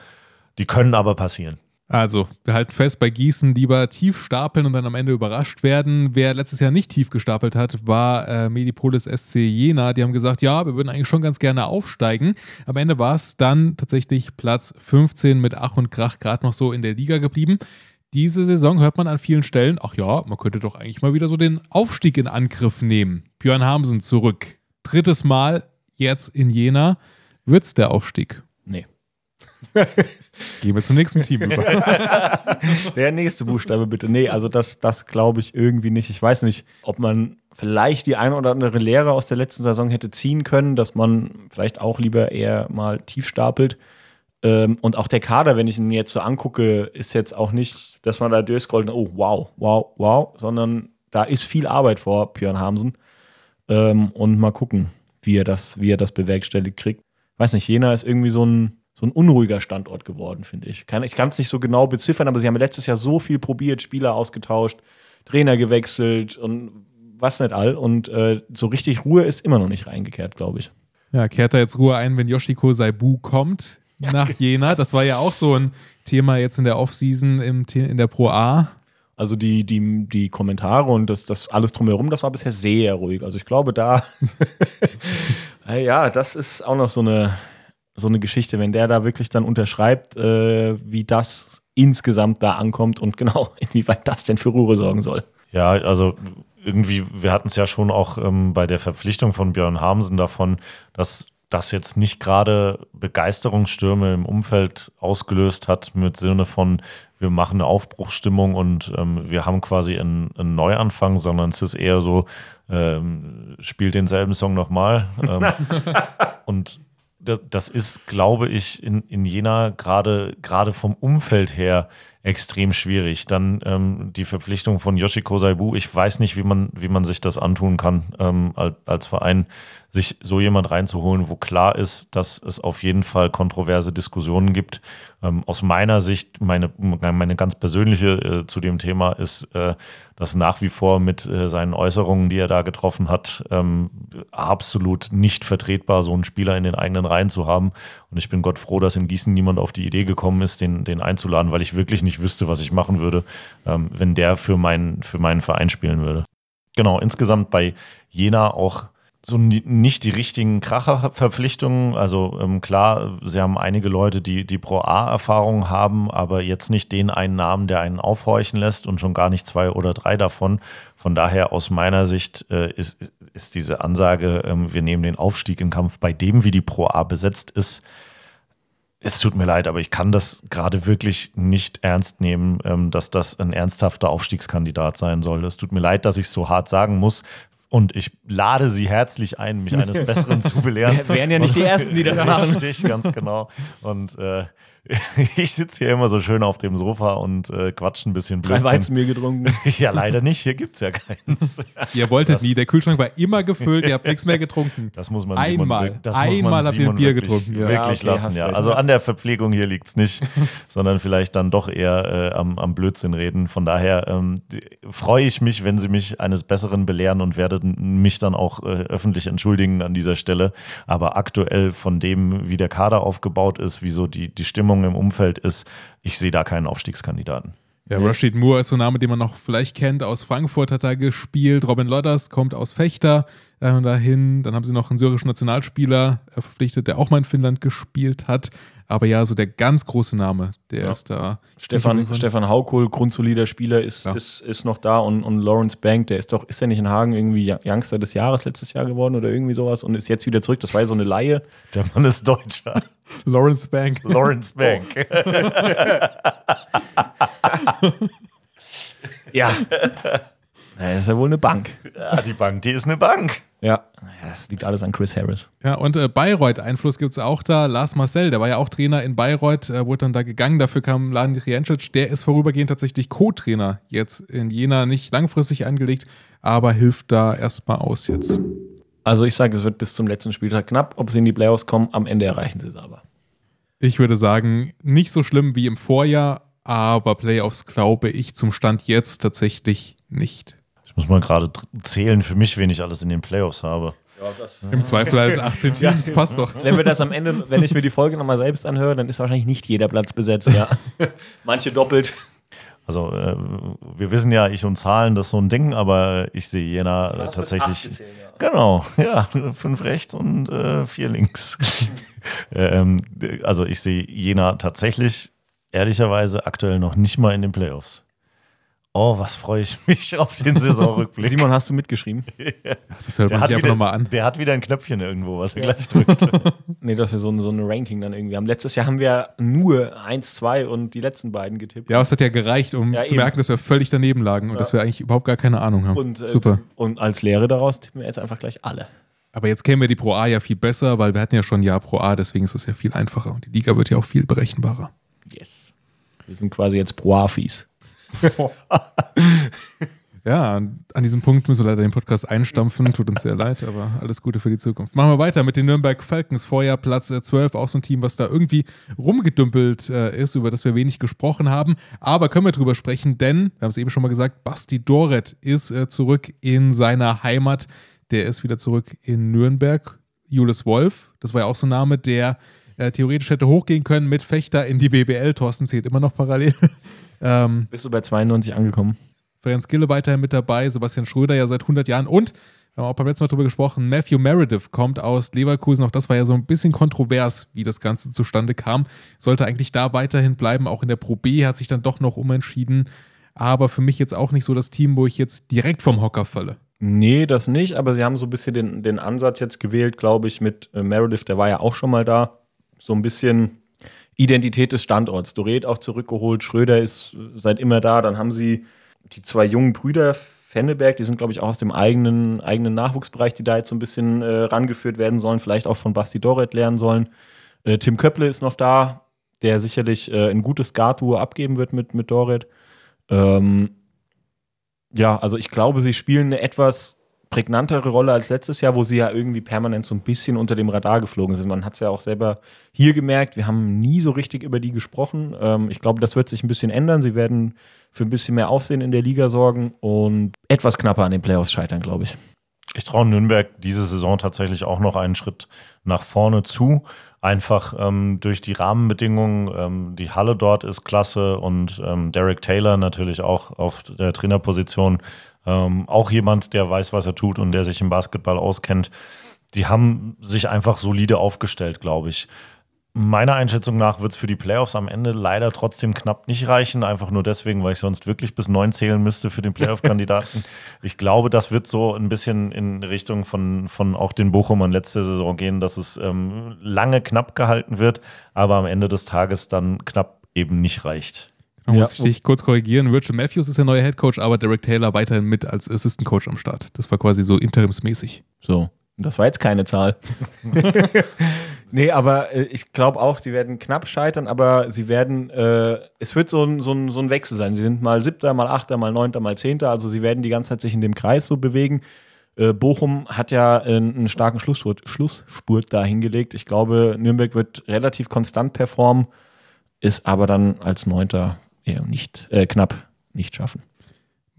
Die können aber passieren. Also, wir halten fest, bei Gießen lieber tief stapeln und dann am Ende überrascht werden. Wer letztes Jahr nicht tief gestapelt hat, war äh, Medipolis SC Jena. Die haben gesagt, ja, wir würden eigentlich schon ganz gerne aufsteigen. Am Ende war es dann tatsächlich Platz 15 mit Ach und Krach gerade noch so in der Liga geblieben. Diese Saison hört man an vielen Stellen, ach ja, man könnte doch eigentlich mal wieder so den Aufstieg in Angriff nehmen. Björn Hamsen zurück. Drittes Mal jetzt in Jena. Wird's der Aufstieg? Nee. Gehen wir zum nächsten Team über. Der nächste Buchstabe bitte. Nee, also das, das glaube ich irgendwie nicht. Ich weiß nicht, ob man vielleicht die eine oder andere Lehre aus der letzten Saison hätte ziehen können, dass man vielleicht auch lieber eher mal tief stapelt. Ähm, und auch der Kader, wenn ich ihn jetzt so angucke, ist jetzt auch nicht, dass man da durchscrollt, oh wow, wow, wow, sondern da ist viel Arbeit vor Björn Hamsen. Ähm, und mal gucken, wie er das, wie er das bewerkstelligt kriegt. Weiß nicht, Jena ist irgendwie so ein, so ein unruhiger Standort geworden, finde ich. ich kann es nicht so genau beziffern, aber sie haben letztes Jahr so viel probiert, Spieler ausgetauscht, Trainer gewechselt und was nicht all. Und äh, so richtig Ruhe ist immer noch nicht reingekehrt, glaube ich. Ja, kehrt da jetzt Ruhe ein, wenn Yoshiko Saibu kommt ja, nach. Jena? Das war ja auch so ein Thema jetzt in der Offseason in der Pro A. Also die, die, die Kommentare und das, das alles drumherum, das war bisher sehr ruhig. Also ich glaube, da, ja, das ist auch noch so eine, so eine Geschichte, wenn der da wirklich dann unterschreibt, äh, wie das insgesamt da ankommt und genau, inwieweit das denn für Ruhe sorgen soll. Ja, also irgendwie, wir hatten es ja schon auch ähm, bei der Verpflichtung von Björn Hamsen davon, dass das jetzt nicht gerade Begeisterungsstürme im Umfeld ausgelöst hat, mit Sinne von, wir machen eine Aufbruchsstimmung und ähm, wir haben quasi einen, einen, Neuanfang, sondern es ist eher so, ähm, spielt denselben Song nochmal. Ähm, und das ist, glaube ich, in, in Jena gerade gerade vom Umfeld her extrem schwierig. Dann ähm, die Verpflichtung von Yoshiko Saibu. Ich weiß nicht, wie man, wie man sich das antun kann, ähm, als, als Verein, sich so jemand reinzuholen, wo klar ist, dass es auf jeden Fall kontroverse Diskussionen gibt. Ähm, aus meiner Sicht, meine, meine ganz persönliche äh, zu dem Thema ist, äh, dass nach wie vor mit äh, seinen Äußerungen, die er da getroffen hat, ähm, absolut nicht vertretbar, so einen Spieler in den eigenen Reihen zu haben. Und ich bin Gott froh, dass in Gießen niemand auf die Idee gekommen ist, den, den einzuladen, weil ich wirklich nicht wüsste, was ich machen würde, ähm, wenn der für, mein, für meinen Verein spielen würde. Genau, insgesamt bei Jena auch so nicht die richtigen Kracherverpflichtungen. Also ähm, klar, sie haben einige Leute, die die Pro A-Erfahrung haben, aber jetzt nicht den einen Namen, der einen aufhorchen lässt und schon gar nicht zwei oder drei davon. Von daher aus meiner Sicht äh, ist, ist diese Ansage, ähm, wir nehmen den Aufstieg in Kampf bei dem, wie die Pro A besetzt ist, es tut mir leid, aber ich kann das gerade wirklich nicht ernst nehmen, ähm, dass das ein ernsthafter Aufstiegskandidat sein soll. Es tut mir leid, dass ich es so hart sagen muss. Und ich lade Sie herzlich ein, mich eines Besseren zu belehren. Wir wären ja nicht die Ersten, die das machen. Richtig, ganz genau. Und äh, ich sitze hier immer so schön auf dem Sofa und äh, quatsch ein bisschen Drei Blödsinn. Weizenbier getrunken. Ja, leider nicht. Hier gibt es ja keins. Ihr wolltet Das- nie, der Kühlschrank war immer gefüllt, ihr habt nichts mehr getrunken. Das muss man Einmal. Simon, das muss man Einmal habt ihr ein Bier wirklich, getrunken, ja. Wirklich Ja, okay, lassen, ja. recht, Also ne? an der Verpflegung hier liegt es nicht, sondern vielleicht dann doch eher äh, am, am Blödsinn reden. Von daher ähm, freue ich mich, wenn Sie mich eines Besseren belehren und werde mich dann auch äh, öffentlich entschuldigen an dieser Stelle. Aber aktuell von dem, wie der Kader aufgebaut ist, wie so die, die Stimmung im Umfeld ist, ich sehe da keinen Aufstiegskandidaten. Ja, Rashid Moore ist so ein Name, den man noch vielleicht kennt. Aus Frankfurt hat er gespielt. Robin Lodders kommt aus Fechter äh, dahin. Dann haben sie noch einen syrischen Nationalspieler äh, verpflichtet, der auch mal in Finnland gespielt hat. Aber ja, so der ganz große Name, der Ja. ist da. Stefan, Stefan Haukohl, grundsolider Spieler, ist, Ja. ist, ist noch da und, und Lawrence Bank, der ist doch, ist der nicht in Hagen irgendwie Youngster des Jahres letztes Jahr geworden oder irgendwie sowas und ist jetzt wieder zurück. Das war ja so eine Laie. Der Mann ist Deutscher. Lawrence Bank. Lawrence Bank. Ja. das ist ja wohl eine Bank. Ja, die Bank, die ist eine Bank. Ja. das liegt alles an Chris Harris. Ja, und äh, Bayreuth-Einfluss gibt es auch da. Lars Marcel, der war ja auch Trainer in Bayreuth, äh, wurde dann da gegangen. Dafür kam Laden Rijancic. Der ist vorübergehend tatsächlich Co-Trainer jetzt in Jena. Nicht langfristig angelegt, aber hilft da erstmal aus jetzt. Also ich sage, es wird bis zum letzten Spieltag knapp. Ob sie in die Playoffs kommen, am Ende erreichen sie es aber. Ich würde sagen, nicht so schlimm wie im Vorjahr, aber Playoffs glaube ich zum Stand jetzt tatsächlich nicht. Muss mal gerade zählen für mich, wen ich alles in den Playoffs habe. Im Zweifel halt 18 Teams, passt doch. Wenn wir das am Ende, wenn ich mir die Folge nochmal selbst anhöre, dann ist wahrscheinlich nicht jeder Platz besetzt, ja. Manche doppelt. Also äh, wir wissen ja, ich und Zahlen, das ist so ein Ding, aber ich sehe Jena äh, tatsächlich. Genau, ja, fünf rechts und äh, vier links. ähm, also ich sehe Jena tatsächlich, ehrlicherweise, aktuell noch nicht mal in den Playoffs. Oh, was freue ich mich auf den Saisonrückblick. Simon, hast du mitgeschrieben? Das hört der man hat, sich einfach wieder, nochmal an. der hat wieder ein Knöpfchen irgendwo, was er gleich drückt. Nee, dass wir so, ein- so ein Ranking dann irgendwie haben. Letztes Jahr haben wir nur 1, 2 und die letzten beiden getippt. Ja, aber es hat ja gereicht, um Ja, zu eben. merken, dass wir völlig daneben lagen und dass wir eigentlich überhaupt gar keine Ahnung haben. Und, äh, Super. Und als Lehre daraus tippen wir jetzt einfach gleich alle. Aber jetzt kennen wir die Pro A ja viel besser, weil wir hatten ja schon ein Jahr Pro A, deswegen ist es ja viel einfacher und die Liga wird ja auch viel berechenbarer. Yes. Wir sind quasi jetzt Proafis. Ja, an diesem Punkt müssen wir leider den Podcast einstampfen. Tut uns sehr leid, aber alles Gute für die Zukunft. Machen wir weiter mit den Nürnberg Falcons. Vorjahr Platz äh, 12, auch so ein Team, was da irgendwie rumgedümpelt äh, ist, über das wir wenig gesprochen haben. Aber können wir drüber sprechen, denn, wir haben es eben schon mal gesagt, Basti Doret ist äh, zurück in seiner Heimat. Der ist wieder zurück in Nürnberg. Julius Wolf, das war ja auch so ein Name, der äh, theoretisch hätte hochgehen können mit Fechter in die BBL. Thorsten zählt immer noch parallel. Ähm, Bist du bei 92 angekommen? Ferenc Gille weiterhin mit dabei, Sebastian Schröder ja seit 100 Jahren und wir haben auch beim letzten Mal drüber gesprochen, Matthew Meredith kommt aus Leverkusen. Auch das war ja so ein bisschen kontrovers, wie das Ganze zustande kam. Sollte eigentlich da weiterhin bleiben. Auch in der Pro B hat sich dann doch noch umentschieden. Aber für mich jetzt auch nicht so das Team, wo ich jetzt direkt vom Hocker falle. Nee, das nicht, aber sie haben so ein bisschen den, den Ansatz jetzt gewählt, glaube ich, mit äh, Meredith, der war ja auch schon mal da. So ein bisschen Identität des Standorts. Doret auch zurückgeholt, Schröder ist seit immer da. Dann haben sie die zwei jungen Brüder Fenneberg, die sind, glaube ich, auch aus dem eigenen, eigenen Nachwuchsbereich, die da jetzt so ein bisschen äh, rangeführt werden sollen, vielleicht auch von Basti Doret lernen sollen. Äh, Tim Köpple ist noch da, der sicherlich äh, ein gutes Guard-Duo abgeben wird mit, mit Dorit. Ähm, ja, also ich glaube, sie spielen eine etwas prägnantere Rolle als letztes Jahr, wo sie ja irgendwie permanent so ein bisschen unter dem Radar geflogen sind. Man hat es ja auch selber hier gemerkt, wir haben nie so richtig über die gesprochen. Ähm, ich glaube, das wird sich ein bisschen ändern. Sie werden für ein bisschen mehr Aufsehen in der Liga sorgen und etwas knapper an den Playoffs scheitern, glaube ich. Ich traue Nürnberg diese Saison tatsächlich auch noch einen Schritt nach vorne zu. Einfach ähm, durch die Rahmenbedingungen. Ähm, die Halle dort ist klasse und ähm, Derek Taylor natürlich auch auf der Trainerposition. Ähm, auch jemand, der weiß, was er tut und der sich im Basketball auskennt. Die haben sich einfach solide aufgestellt, glaube ich. Meiner Einschätzung nach wird es für die Playoffs am Ende leider trotzdem knapp nicht reichen. Einfach nur deswegen, weil ich sonst wirklich bis neun zählen müsste für den Playoff-Kandidaten. ich glaube, das wird so ein bisschen in Richtung von, von auch den Bochumern letzte Saison gehen, dass es ähm, lange knapp gehalten wird, aber am Ende des Tages dann knapp eben nicht reicht. Da muss ich dich kurz korrigieren. Virgil Matthews ist der neue Head Coach, aber Derek Taylor weiterhin mit als Assistant Coach am Start. Das war quasi so interimsmäßig. So. Das war jetzt keine Zahl. nee, aber äh, ich glaube auch, sie werden knapp scheitern, aber sie werden, äh, es wird so ein, so, ein, so ein Wechsel sein. Sie sind mal siebter, mal achter, mal neunter, mal zehnter. Also sie werden die ganze Zeit sich in dem Kreis so bewegen. Äh, Bochum hat ja einen, einen starken Schlussspurt, Schlussspurt da hingelegt. Ich glaube, Nürnberg wird relativ konstant performen, ist aber dann als neunter eher nicht, äh, knapp nicht schaffen.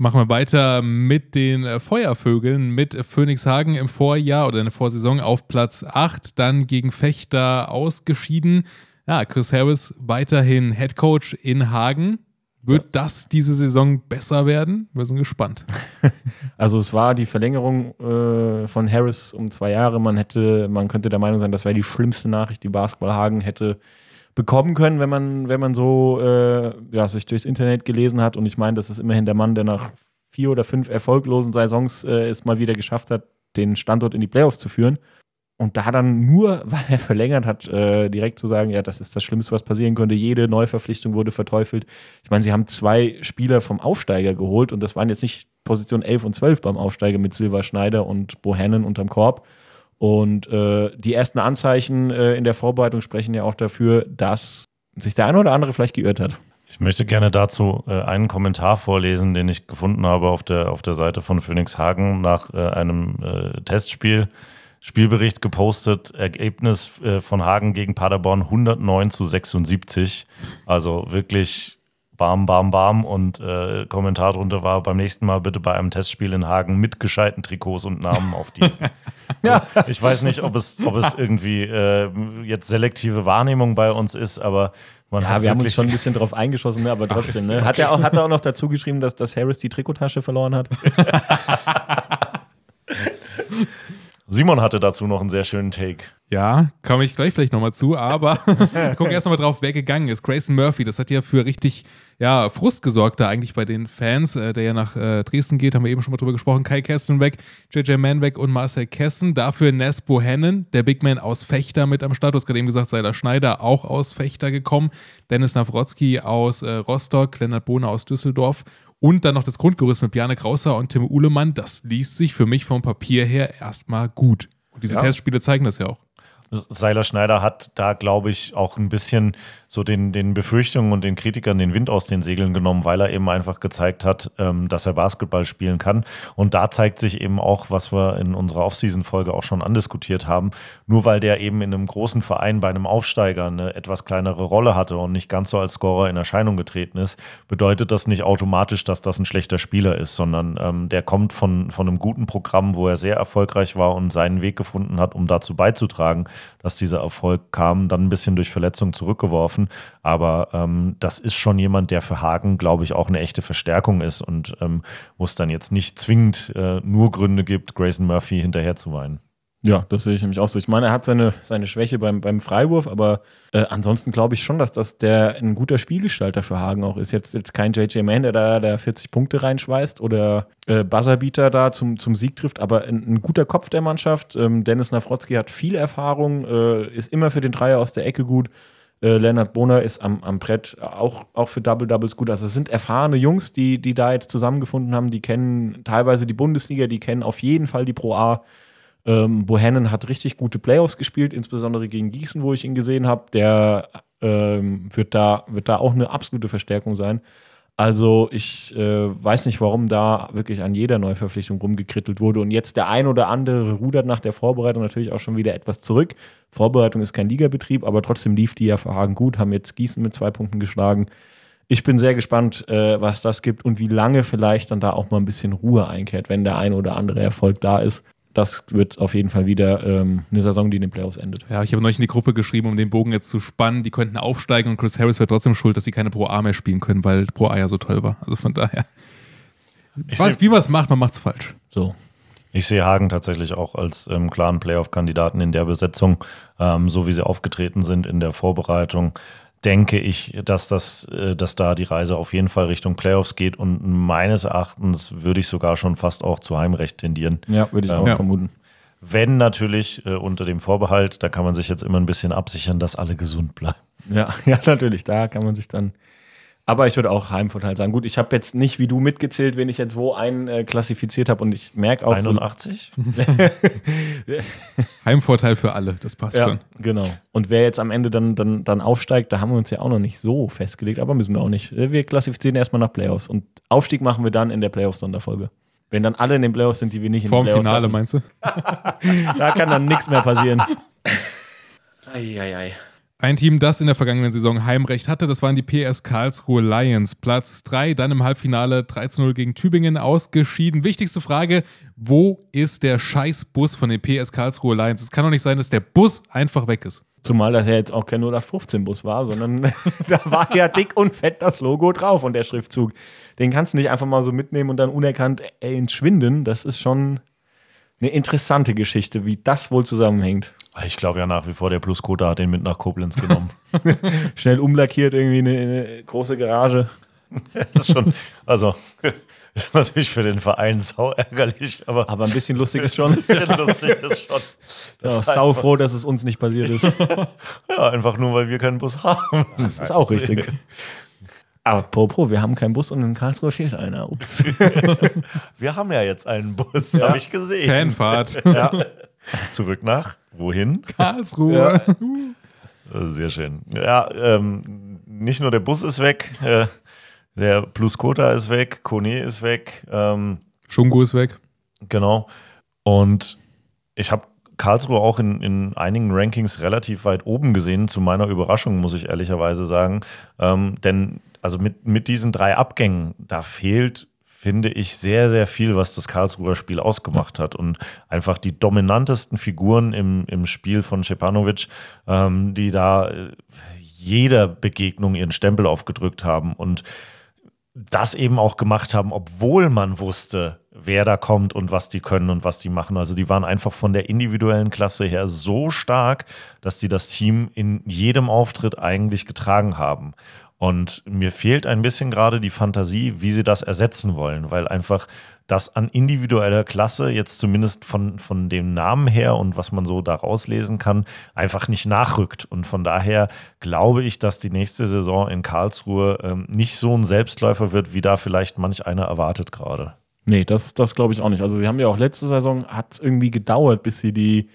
Machen wir weiter mit den äh, Feuervögeln, mit Phoenixhagen im Vorjahr oder in der Vorsaison auf Platz 8, dann gegen Fechter ausgeschieden. Ja, Chris Harris weiterhin Head Coach in Hagen. Wird das diese Saison besser werden? Wir sind gespannt. Also es war die Verlängerung äh, von Harris um zwei Jahre. Man hätte, man könnte der Meinung sein, das wäre die schlimmste Nachricht, die Basketball Hagen hätte bekommen können, wenn man, wenn man so äh, ja, sich durchs Internet gelesen hat. Und ich meine, das ist immerhin der Mann, der nach vier oder fünf erfolglosen Saisons äh, es mal wieder geschafft hat, den Standort in die Playoffs zu führen. Und da dann nur, weil er verlängert hat, äh, direkt zu sagen, ja, das ist das Schlimmste, was passieren könnte. Jede Neuverpflichtung wurde verteufelt. Ich meine, sie haben zwei Spieler vom Aufsteiger geholt und das waren jetzt nicht Position 11 und 12 beim Aufsteiger mit Silva Schneider und Bohannon unterm Korb. Und äh, die ersten Anzeichen äh, in der Vorbereitung sprechen ja auch dafür, dass sich der eine oder andere vielleicht geirrt hat. Ich möchte gerne dazu äh, einen Kommentar vorlesen, den ich gefunden habe auf der, auf der Seite von Phoenix Hagen nach äh, einem äh, Testspiel. Spielbericht gepostet, Ergebnis äh, von Hagen gegen Paderborn 109 zu 76. Also wirklich bam, bam, bam. Und äh, Kommentar drunter war, beim nächsten Mal bitte bei einem Testspiel in Hagen mit gescheiten Trikots und Namen auf diesen. ja. Ich weiß nicht, ob es, ob es irgendwie äh, jetzt selektive Wahrnehmung bei uns ist, aber man Ja, hat wir haben uns schon ein bisschen drauf eingeschossen, ne? aber trotzdem. Ne? Hat, er auch, hat er auch noch dazu geschrieben, dass, dass Harris die Trikottasche verloren hat? Simon hatte dazu noch einen sehr schönen Take. Ja, komme ich gleich vielleicht nochmal zu, aber gucken erst nochmal drauf, wer gegangen ist. Grayson Murphy, das hat ja für richtig ja, Frust gesorgt da eigentlich bei den Fans, äh, der ja nach äh, Dresden geht, haben wir eben schon mal drüber gesprochen. Kai Kessen weg, JJ Mann weg und Marcel Kessen. Dafür Nes Bohannon, der Big Man aus Fechter mit am Start. Du hast gerade eben gesagt, sei der Schneider auch aus Fechter gekommen. Dennis Nawrotzki aus äh, Rostock, Lennart Bohner aus Düsseldorf und dann noch das Grundgerüst mit Bjarne Krauser und Tim Uhlemann. Das liest sich für mich vom Papier her erstmal gut. Und diese Ja. Testspiele zeigen das ja auch. Seiler Schneider hat da, glaube ich, auch ein bisschen so den, den Befürchtungen und den Kritikern den Wind aus den Segeln genommen, weil er eben einfach gezeigt hat, ähm, dass er Basketball spielen kann. Und da zeigt sich eben auch, was wir in unserer Offseason-Folge auch schon andiskutiert haben, nur weil der eben in einem großen Verein bei einem Aufsteiger eine etwas kleinere Rolle hatte und nicht ganz so als Scorer in Erscheinung getreten ist, bedeutet das nicht automatisch, dass das ein schlechter Spieler ist, sondern ähm, der kommt von, von einem guten Programm, wo er sehr erfolgreich war und seinen Weg gefunden hat, um dazu beizutragen, dass dieser Erfolg kam, dann ein bisschen durch Verletzung zurückgeworfen. Aber ähm, das ist schon jemand, der für Hagen, glaube ich, auch eine echte Verstärkung ist und ähm, wo es dann jetzt nicht zwingend äh, nur Gründe gibt, Grayson Murphy hinterher zu weinen. Ja, das sehe ich nämlich auch so. Ich meine, er hat seine, seine Schwäche beim, beim Freiwurf, aber äh, ansonsten glaube ich schon, dass das der ein guter Spielgestalter für Hagen auch ist. Jetzt, jetzt kein JJ Mann, der da der 40 Punkte reinschweißt oder äh, Buzzerbeater da zum, zum Sieg trifft, aber ein, ein guter Kopf der Mannschaft. Ähm, Dennis Nawrotzki hat viel Erfahrung, äh, ist immer für den Dreier aus der Ecke gut. Äh, Lennart Bohner ist am, am Brett auch, auch für Double Doubles gut. Also es sind erfahrene Jungs, die, die da jetzt zusammengefunden haben. Die kennen teilweise die Bundesliga, die kennen auf jeden Fall die Pro A. Ähm, Bohannon hat richtig gute Playoffs gespielt, insbesondere gegen Gießen, wo ich ihn gesehen habe. Der ähm, wird, da, wird da auch eine absolute Verstärkung sein. Also ich äh, weiß nicht, warum da wirklich an jeder Neuverpflichtung rumgekrittelt wurde und jetzt der ein oder andere rudert nach der Vorbereitung natürlich auch schon wieder etwas zurück. Vorbereitung ist kein Ligabetrieb, aber trotzdem lief die ja für Hagen gut, haben jetzt Gießen mit zwei Punkten geschlagen. Ich bin sehr gespannt, äh, was das gibt und wie lange vielleicht dann da auch mal ein bisschen Ruhe einkehrt, wenn der ein oder andere Erfolg da ist das wird auf jeden Fall wieder ähm, eine Saison, die in den Playoffs endet. Ja, ich habe neulich in die Gruppe geschrieben, um den Bogen jetzt zu spannen. Die könnten aufsteigen und Chris Harris wäre trotzdem schuld, dass sie keine Pro A mehr spielen können, weil Pro A ja so toll war. Also von daher. Ich weiß, wie man es macht, man macht es falsch. So. Ich sehe Hagen tatsächlich auch als ähm, klaren Playoff-Kandidaten in der Besetzung, ähm, so wie sie aufgetreten sind in der Vorbereitung denke ich, dass das, äh, dass da die Reise auf jeden Fall Richtung Playoffs geht und meines Erachtens würde ich sogar schon fast auch zu Heimrecht tendieren. Ja, würde ich auch Ähm, vermuten. Wenn natürlich äh, unter dem Vorbehalt, da kann man sich jetzt immer ein bisschen absichern, dass alle gesund bleiben. Ja, ja, natürlich. Da kann man sich dann. Aber ich würde auch Heimvorteil sagen. Gut, ich habe jetzt nicht wie du mitgezählt, wen ich jetzt wo ein äh, klassifiziert habe und ich merke auch so, 81? Heimvorteil für alle, das passt Ja, schon. genau. Und wer jetzt am Ende dann, dann, dann aufsteigt, da haben wir uns ja auch noch nicht so festgelegt, aber müssen wir auch nicht. Wir klassifizieren erstmal nach Playoffs und Aufstieg machen wir dann in der Playoffs-Sonderfolge. Wenn dann alle in den Playoffs sind, die wir nicht in Vorm den Playoffs Finale, hatten, meinst du? da kann dann nichts mehr passieren. Eieiei. Ein Team, das in der vergangenen Saison Heimrecht hatte, das waren die PS Karlsruhe Lions. Platz 3, dann im Halbfinale 13-0 gegen Tübingen ausgeschieden. Wichtigste Frage, wo ist der Scheißbus von den PS Karlsruhe Lions? Es kann doch nicht sein, dass der Bus einfach weg ist. Zumal das ja jetzt auch kein 0815-Bus war, sondern da war ja dick und fett das Logo drauf und der Schriftzug. Den kannst du nicht einfach mal so mitnehmen und dann unerkannt entschwinden. Das ist schon eine interessante Geschichte, wie das wohl zusammenhängt. Ich glaube ja nach wie vor, der Pluskota hat den mit nach Koblenz genommen. Schnell umlackiert, irgendwie eine, eine große Garage. das ist schon, also, ist natürlich für den Verein sau ärgerlich, aber Aber ein bisschen lustig ist schon. ein bisschen lustig ist schon. Ja, Das sau froh, dass es uns nicht passiert ist. Ja, einfach nur, weil wir keinen Bus haben. Das ist auch richtig. Aber Popo, wir haben keinen Bus und in Karlsruhe fehlt einer. Ups. Wir haben ja jetzt einen Bus, habe ich gesehen. Fanfahrt. Ja. Zurück nach, wohin? Karlsruhe. Sehr schön. Ja, ähm, nicht nur der Bus ist weg, äh, der Pluskota ist weg, Kone ist weg, ähm, Schungo ist weg. genau. Und ich habe Karlsruhe auch in, in einigen Rankings relativ weit oben gesehen, zu meiner Überraschung, muss ich ehrlicherweise sagen. Ähm, denn also mit, mit diesen drei Abgängen, da fehlt, finde ich, sehr, sehr viel, was das Karlsruher Spiel ausgemacht hat. Und einfach die dominantesten Figuren im, im Spiel von Cepanovic, ähm, die da äh, jeder Begegnung ihren Stempel aufgedrückt haben und das eben auch gemacht haben, obwohl man wusste, wer da kommt und was die können und was die machen. Also die waren einfach von der individuellen Klasse her so stark, dass die das Team in jedem Auftritt eigentlich getragen haben. Und mir fehlt ein bisschen gerade die Fantasie, wie sie das ersetzen wollen, weil einfach das an individueller Klasse jetzt zumindest von, von dem Namen her und was man so da rauslesen kann, einfach nicht nachrückt. Und von daher glaube ich, dass die nächste Saison in Karlsruhe ähm, nicht so ein Selbstläufer wird, wie da vielleicht manch einer erwartet gerade. Nee, das, das glaube ich auch nicht. Also sie haben ja auch letzte Saison, hat es irgendwie gedauert, bis sie die,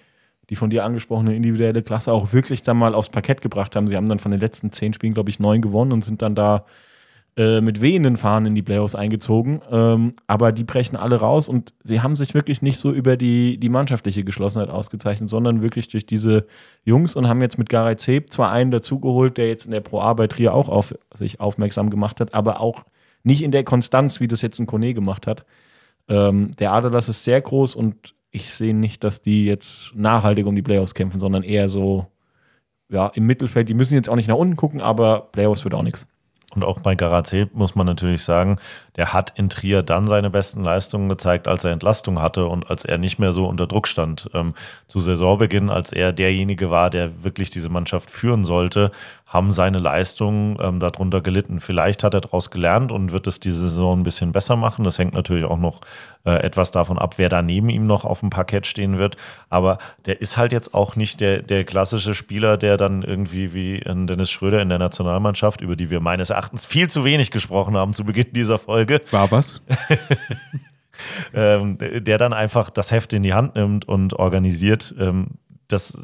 die von dir angesprochene individuelle Klasse auch wirklich dann mal aufs Parkett gebracht haben. Sie haben dann von den letzten zehn Spielen, glaube ich, neun gewonnen und sind dann da äh, mit wehenden Fahnen in die Playoffs eingezogen. Ähm, aber die brechen alle raus und sie haben sich wirklich nicht so über die, die mannschaftliche Geschlossenheit ausgezeichnet, sondern wirklich durch diese Jungs und haben jetzt mit Gareth Zeb zwar einen dazugeholt, der jetzt in der Pro A bei Trier auch auf sich aufmerksam gemacht hat, aber auch nicht in der Konstanz, wie das jetzt ein Kone gemacht hat. Ähm, der Aderlass ist sehr groß und ich sehe nicht, dass die jetzt nachhaltig um die Playoffs kämpfen, sondern eher so ja, im Mittelfeld. Die müssen jetzt auch nicht nach unten gucken, aber Playoffs wird auch nichts. Und auch bei Garazé muss man natürlich sagen, der hat in Trier dann seine besten Leistungen gezeigt, als er Entlastung hatte und als er nicht mehr so unter Druck stand. Ähm, zu Saisonbeginn, als er derjenige war, der wirklich diese Mannschaft führen sollte, haben seine Leistungen ähm, darunter gelitten. Vielleicht hat er daraus gelernt und wird es diese Saison ein bisschen besser machen. Das hängt natürlich auch noch äh, etwas davon ab, wer da neben ihm noch auf dem Parkett stehen wird. Aber der ist halt jetzt auch nicht der, der klassische Spieler, der dann irgendwie wie ein Dennis Schröder in der Nationalmannschaft, über die wir meines Erachtens viel zu wenig gesprochen haben zu Beginn dieser Folge, War was? ähm, der dann einfach das Heft in die Hand nimmt und organisiert. Ähm, das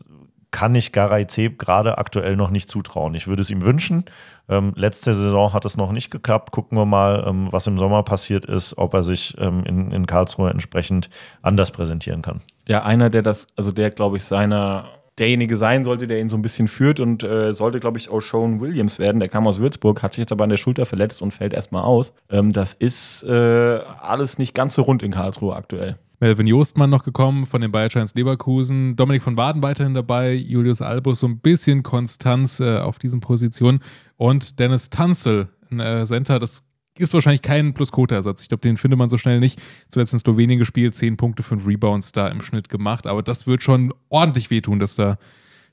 kann ich Garay Zeb gerade aktuell noch nicht zutrauen. Ich würde es ihm wünschen. Ähm, letzte Saison hat es noch nicht geklappt. Gucken wir mal, ähm, was im Sommer passiert ist, ob er sich ähm, in, in Karlsruhe entsprechend anders präsentieren kann. Ja, einer, der das, also der, glaube ich, seiner derjenige sein sollte, der ihn so ein bisschen führt und äh, sollte, glaube ich, auch Sean Williams werden. Der kam aus Würzburg, hat sich jetzt aber an der Schulter verletzt und fällt erstmal aus. Ähm, das ist äh, alles nicht ganz so rund in Karlsruhe aktuell. Melvin Jostmann noch gekommen von den Bayergiants Leverkusen, Dominik von Waden weiterhin dabei, Julius Albus so ein bisschen Konstanz äh, auf diesen Positionen und Dennis Tanzel, ein äh, Center, das ist wahrscheinlich kein Plus-Quota-Ersatz. Ich glaube, den findet man so schnell nicht. Zuletzt in Slowenien gespielt, 10 Punkte, 5 Rebounds da im Schnitt gemacht, aber das wird schon ordentlich wehtun, dass da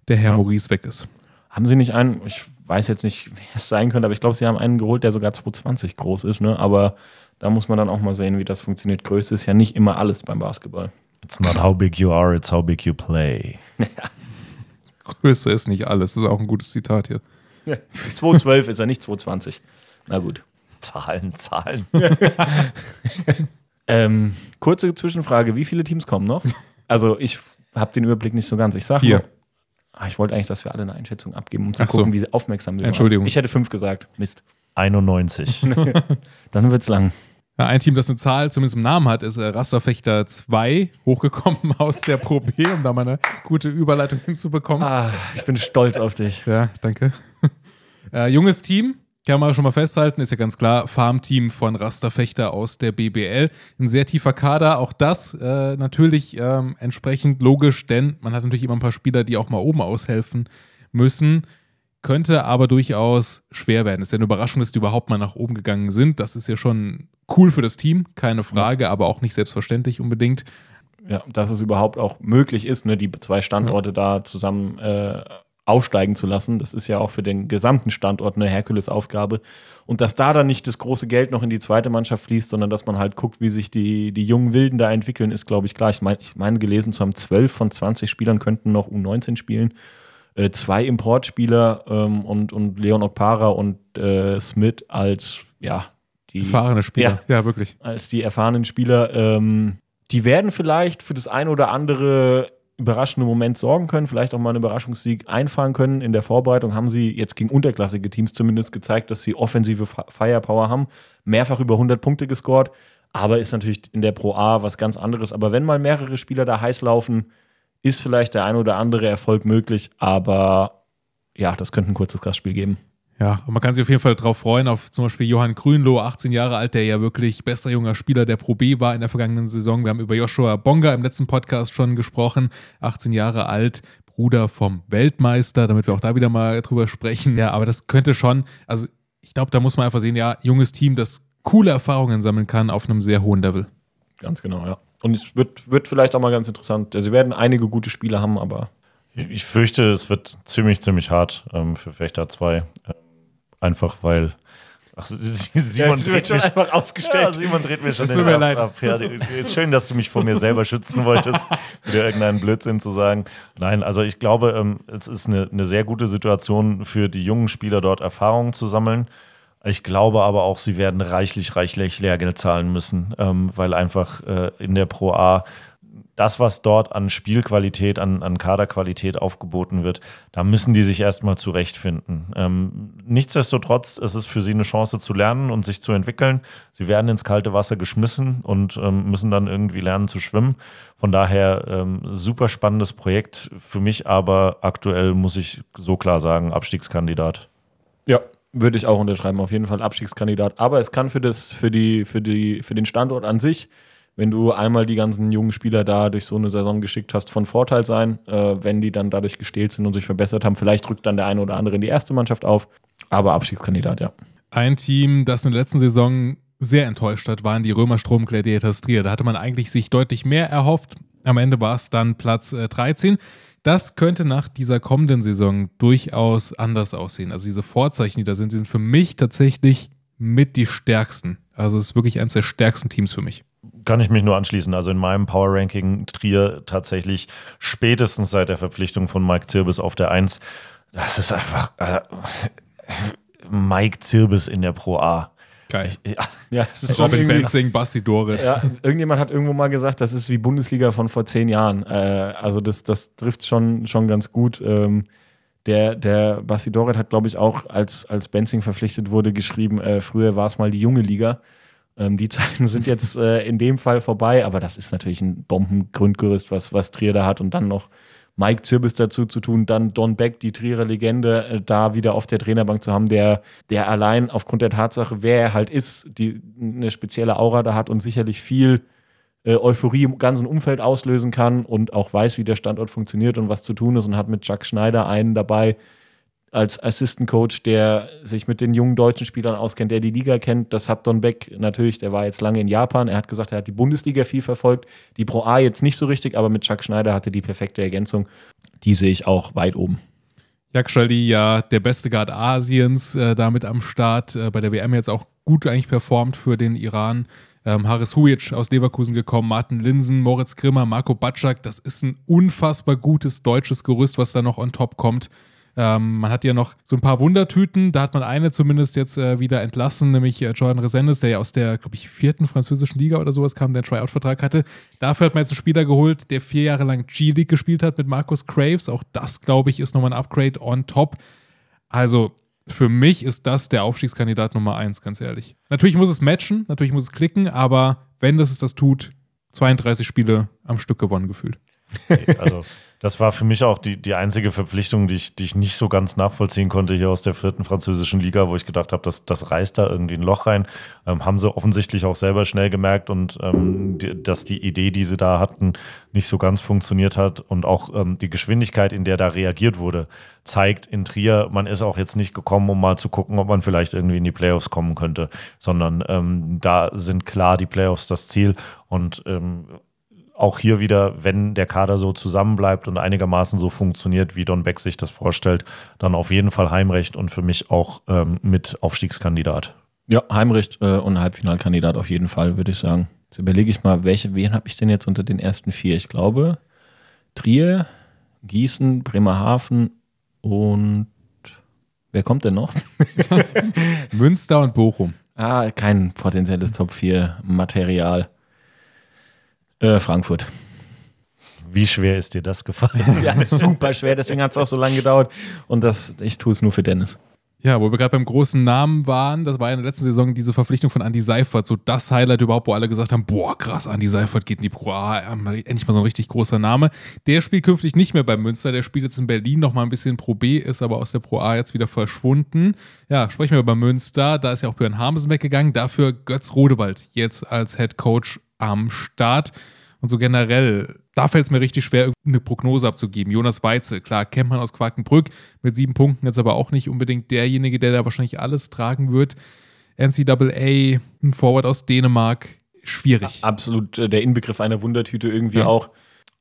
der Herr Ja. Maurice weg ist. Haben sie nicht einen, ich weiß jetzt nicht, wer es sein könnte, aber ich glaube, sie haben einen geholt, der sogar 220 groß ist, ne? Aber da muss man dann auch mal sehen, wie das funktioniert. Größe ist ja nicht immer alles beim Basketball. It's not how big you are, it's how big you play. Größe ist nicht alles. Das ist auch ein gutes Zitat hier. 212 ist er nicht 220. Na gut. Zahlen, Zahlen. Ähm, kurze Zwischenfrage: Wie viele Teams kommen noch? Also, ich habe den Überblick nicht so ganz. Ich sage nur. Ah, ich wollte eigentlich, dass wir alle eine Einschätzung abgeben, um zu Ach so. gucken, wie aufmerksam wir waren. Entschuldigung. Ich hätte fünf gesagt. Mist. 91. Dann wird's lang. Ja, ein Team, das eine Zahl zumindest im Namen hat, ist äh, Rasterfechter 2, hochgekommen aus der Pro B, um da mal eine gute Überleitung hinzubekommen. Ah, ich bin stolz auf dich. Ja, danke. äh, junges Team, kann man schon mal festhalten, ist ja ganz klar, Farmteam von Rasterfechter aus der BBL. Ein sehr tiefer Kader, auch das äh, natürlich ähm, entsprechend logisch, denn man hat natürlich immer ein paar Spieler, die auch mal oben aushelfen müssen. Könnte aber durchaus schwer werden. Es ist ja eine Überraschung, dass die überhaupt mal nach oben gegangen sind. Das ist ja schon cool für das Team, keine Frage, aber auch nicht selbstverständlich unbedingt. Ja, dass es überhaupt auch möglich ist, ne, die zwei Standorte da zusammen äh, aufsteigen zu lassen. Das ist ja auch für den gesamten Standort eine Herkulesaufgabe. Und dass da dann nicht das große Geld noch in die zweite Mannschaft fließt, sondern dass man halt guckt, wie sich die, die jungen Wilden da entwickeln, ist, glaube ich, klar. Ich meine, ich meine gelesen zu haben, 12 von 20 Spielern könnten noch U19 spielen. Äh, zwei Importspieler ähm, und, und Leon Okpara und äh, Smith als, ja, die Erfahrene Spieler. Ja, wirklich. als die erfahrenen Spieler. Ähm, die werden vielleicht für das ein oder andere überraschende Moment sorgen können, vielleicht auch mal einen Überraschungssieg einfahren können. In der Vorbereitung haben sie jetzt gegen unterklassige Teams zumindest gezeigt, dass sie offensive Fi- Firepower haben. Mehrfach über 100 Punkte gescored, aber ist natürlich in der Pro A was ganz anderes. Aber wenn mal mehrere Spieler da heiß laufen, ist vielleicht der ein oder andere Erfolg möglich, aber ja, das könnte ein kurzes Gastspiel geben. Ja, und man kann sich auf jeden Fall darauf freuen, auf zum Beispiel Johann Grünloh, 18 Jahre alt, der ja wirklich bester junger Spieler der Pro B war in der vergangenen Saison. Wir haben über Joshua Bonga im letzten Podcast schon gesprochen, 18 Jahre alt, Bruder vom Weltmeister, damit wir auch da wieder mal drüber sprechen. Ja, aber das könnte schon, also ich glaube, da muss man einfach sehen, ja, junges Team, das coole Erfahrungen sammeln kann auf einem sehr hohen Level. Ganz genau, ja. Und es wird, wird vielleicht auch mal ganz interessant. Also, sie werden einige gute Spiele haben, aber Ich fürchte, es wird ziemlich, ziemlich hart ähm, für Fechter 2. Ähm, einfach weil. Ach, Simon Ja, dreht mich einfach ausgestellt. Ja, Simon dreht mir schon Es den mir leid. ab. Ja, ist schön, dass du mich vor mir selber schützen wolltest, wieder irgendeinen Blödsinn zu sagen. Nein, also ich glaube, ähm, es ist eine, eine sehr gute Situation für die jungen Spieler dort Erfahrungen zu sammeln. Ich glaube aber auch, sie werden reichlich, reichlich Lehrgeld zahlen müssen, ähm, weil einfach äh, in der Pro A das, was dort an Spielqualität, an, an Kaderqualität aufgeboten wird, da müssen die sich erstmal zurechtfinden. Ähm, nichtsdestotrotz ist es für sie eine Chance zu lernen und sich zu entwickeln. Sie werden ins kalte Wasser geschmissen und ähm, müssen dann irgendwie lernen zu schwimmen. Von daher ähm, super spannendes Projekt. Für mich aber aktuell muss ich so klar sagen, Abstiegskandidat. Ja, würde ich auch unterschreiben. Auf jeden Fall Abstiegskandidat. Aber es kann für, das, für, die, für, die, für den Standort an sich, wenn du einmal die ganzen jungen Spieler da durch so eine Saison geschickt hast, von Vorteil sein, äh, wenn die dann dadurch gestählt sind und sich verbessert haben. Vielleicht rückt dann der eine oder andere in die erste Mannschaft auf. Aber Abstiegskandidat, ja. Ein Team, das in der letzten Saison sehr enttäuscht hat, waren die Römerstrom Gladiators Trier. Da hatte man eigentlich sich deutlich mehr erhofft. Am Ende war es dann Platz äh, 13. Das könnte nach dieser kommenden Saison durchaus anders aussehen. Also diese Vorzeichen, die da sind, die sind für mich tatsächlich mit die stärksten. Also es ist wirklich eines der stärksten Teams für mich. Kann ich mich nur anschließen. Also in meinem Power Ranking Trier tatsächlich spätestens seit der Verpflichtung von Mike Zirbis auf der 1. Das ist einfach äh, Mike Zirbis in der Pro A. Geil. Ja, Ja, es ist schon Robin irgendwie, Benzing, Basti Doret. Ja, irgendjemand hat irgendwo mal gesagt, das ist wie Bundesliga von vor zehn Jahren. Äh, also das, das trifft schon, schon ganz gut. Ähm, der, der Basti Doret hat, glaube ich, auch, als, als Benzing verpflichtet wurde, geschrieben, äh, früher war es mal die junge Liga. Ähm, die Zeiten sind jetzt äh, in dem Fall vorbei, aber das ist natürlich ein Bombengrundgerüst, was, was Trier da hat und dann noch Mike Zirbis dazu zu tun, dann Don Beck, die Trierer Legende, äh, da wieder auf der Trainerbank zu haben, der, der allein aufgrund der Tatsache, wer er halt ist, die eine spezielle Aura da hat und sicherlich viel äh, Euphorie im ganzen Umfeld auslösen kann und auch weiß, wie der Standort funktioniert und was zu tun ist und hat mit Chuck Schneider einen dabei als Assistant Coach, der sich mit den jungen deutschen Spielern auskennt, der die Liga kennt. Das hat Don Beck natürlich, der war jetzt lange in Japan. Er hat gesagt, er hat die Bundesliga viel verfolgt, die Pro A jetzt nicht so richtig, aber mit Chuck Schneider hatte die perfekte Ergänzung. Die sehe ich auch weit oben. Jakschaldi ja der beste Guard Asiens, äh, damit am Start, äh, bei der WM jetzt auch gut eigentlich performt für den Iran. Ähm, Haris Hujic aus Leverkusen gekommen, Martin Linsen, Moritz Grimmer, Marco Batschak. Das ist ein unfassbar gutes deutsches Gerüst, was da noch on top kommt. Ähm, man hat ja noch so ein paar Wundertüten. Da hat man eine zumindest jetzt äh, wieder entlassen, nämlich äh, Jordan Resendes, der ja aus der, glaube ich, vierten französischen Liga oder sowas kam, der einen Tryout-Vertrag hatte. Dafür hat man jetzt einen Spieler geholt, der vier Jahre lang G-League gespielt hat mit Markus Graves. Auch das, glaube ich, ist nochmal ein Upgrade on top. Also für mich ist das der Aufstiegskandidat Nummer eins, ganz ehrlich. Natürlich muss es matchen, natürlich muss es klicken, aber wenn das es das tut, 32 Spiele am Stück gewonnen gefühlt. Also das war für mich auch die, die einzige Verpflichtung, die ich, die ich nicht so ganz nachvollziehen konnte hier aus der vierten französischen Liga, wo ich gedacht habe, das, das reißt da irgendwie ein Loch rein. Ähm, haben sie offensichtlich auch selber schnell gemerkt und ähm, die, dass die Idee, die sie da hatten, nicht so ganz funktioniert hat und auch ähm, die Geschwindigkeit, in der da reagiert wurde, zeigt in Trier, man ist auch jetzt nicht gekommen, um mal zu gucken, ob man vielleicht irgendwie in die Playoffs kommen könnte, sondern ähm, da sind klar die Playoffs das Ziel und ähm, auch hier wieder, wenn der Kader so zusammenbleibt und einigermaßen so funktioniert, wie Don Beck sich das vorstellt, dann auf jeden Fall Heimrecht und für mich auch ähm, mit Aufstiegskandidat. Ja, Heimrecht äh, und Halbfinalkandidat auf jeden Fall, würde ich sagen. Jetzt überlege ich mal, welche, wen habe ich denn jetzt unter den ersten vier? Ich glaube, Trier, Gießen, Bremerhaven und wer kommt denn noch? Münster und Bochum. Ah, kein potenzielles Top 4 Material. Äh, Frankfurt. Wie schwer ist dir das gefallen? Ja, super schwer, deswegen hat es auch so lange gedauert. Und das, ich tue es nur für Dennis. Ja, wo wir gerade beim großen Namen waren, das war ja in der letzten Saison diese Verpflichtung von Andy Seifert, so das Highlight überhaupt, wo alle gesagt haben, boah, krass, Andy Seifert geht in die Pro A, endlich mal so ein richtig großer Name. Der spielt künftig nicht mehr bei Münster, der spielt jetzt in Berlin noch mal ein bisschen Pro B, ist aber aus der Pro A jetzt wieder verschwunden. Ja, sprechen wir über Münster, da ist ja auch Björn Hamsen weggegangen, dafür Götz Rodewald jetzt als Head Coach am Start. Und so generell, da fällt es mir richtig schwer, eine Prognose abzugeben. Jonas Weitzel, klar, kennt man aus Quakenbrück, mit sieben Punkten jetzt aber auch nicht unbedingt derjenige, der da wahrscheinlich alles tragen wird. NCAA, ein Forward aus Dänemark, schwierig. Absolut äh, der Inbegriff einer Wundertüte irgendwie Ja. auch.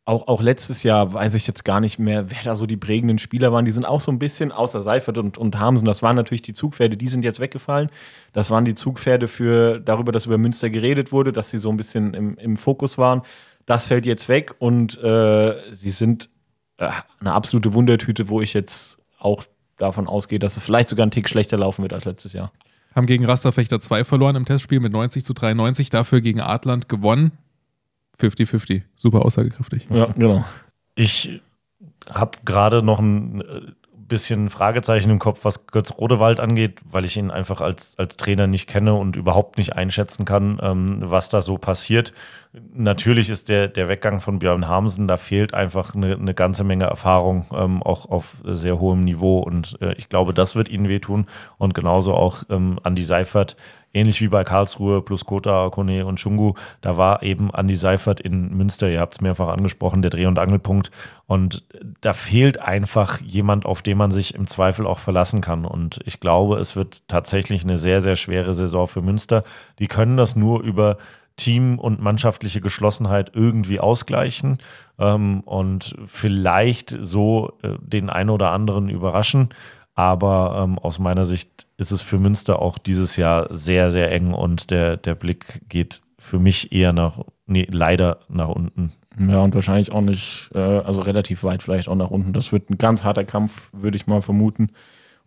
Auch, auch letztes Jahr weiß ich jetzt gar nicht mehr, wer da so die prägenden Spieler waren. Die sind auch so ein bisschen, außer Seifert und, und Hamsen, das waren natürlich die Zugpferde, die sind jetzt weggefallen. Das waren die Zugpferde für darüber, dass über Münster geredet wurde, dass sie so ein bisschen im, im Fokus waren. Das fällt jetzt weg und äh, sie sind äh, eine absolute Wundertüte, wo ich jetzt auch davon ausgehe, dass es vielleicht sogar einen Tick schlechter laufen wird als letztes Jahr. Haben gegen Rasterfechter 2 verloren im Testspiel mit 90 zu 93, dafür gegen Adland gewonnen. 50-50, super aussagekräftig. Ja, genau. Ich habe gerade noch ein äh, bisschen Fragezeichen im Kopf, was Götz Rodewald angeht, weil ich ihn einfach als, als Trainer nicht kenne und überhaupt nicht einschätzen kann, ähm, was da so passiert. Natürlich ist der, der Weggang von Björn Hamsen, da fehlt einfach eine, eine ganze Menge Erfahrung, ähm, auch auf sehr hohem Niveau. Und äh, ich glaube, das wird ihnen wehtun. Und genauso auch ähm, Andi Seifert, ähnlich wie bei Karlsruhe plus Kota, Kone und Schungu, da war eben Andi Seifert in Münster, ihr habt es mehrfach angesprochen, der Dreh- und Angelpunkt. Und da fehlt einfach jemand, auf den man sich im Zweifel auch verlassen kann. Und ich glaube, es wird tatsächlich eine sehr, sehr schwere Saison für Münster. Die können das nur über Team- und mannschaftliche Geschlossenheit irgendwie ausgleichen ähm, und vielleicht so äh, den einen oder anderen überraschen. Aber ähm, aus meiner Sicht ist es für Münster auch dieses Jahr sehr, sehr eng und der, der Blick geht für mich eher nach, nee, leider nach unten. Ja, und wahrscheinlich auch nicht, äh, also relativ weit vielleicht auch nach unten. Das wird ein ganz harter Kampf, würde ich mal vermuten.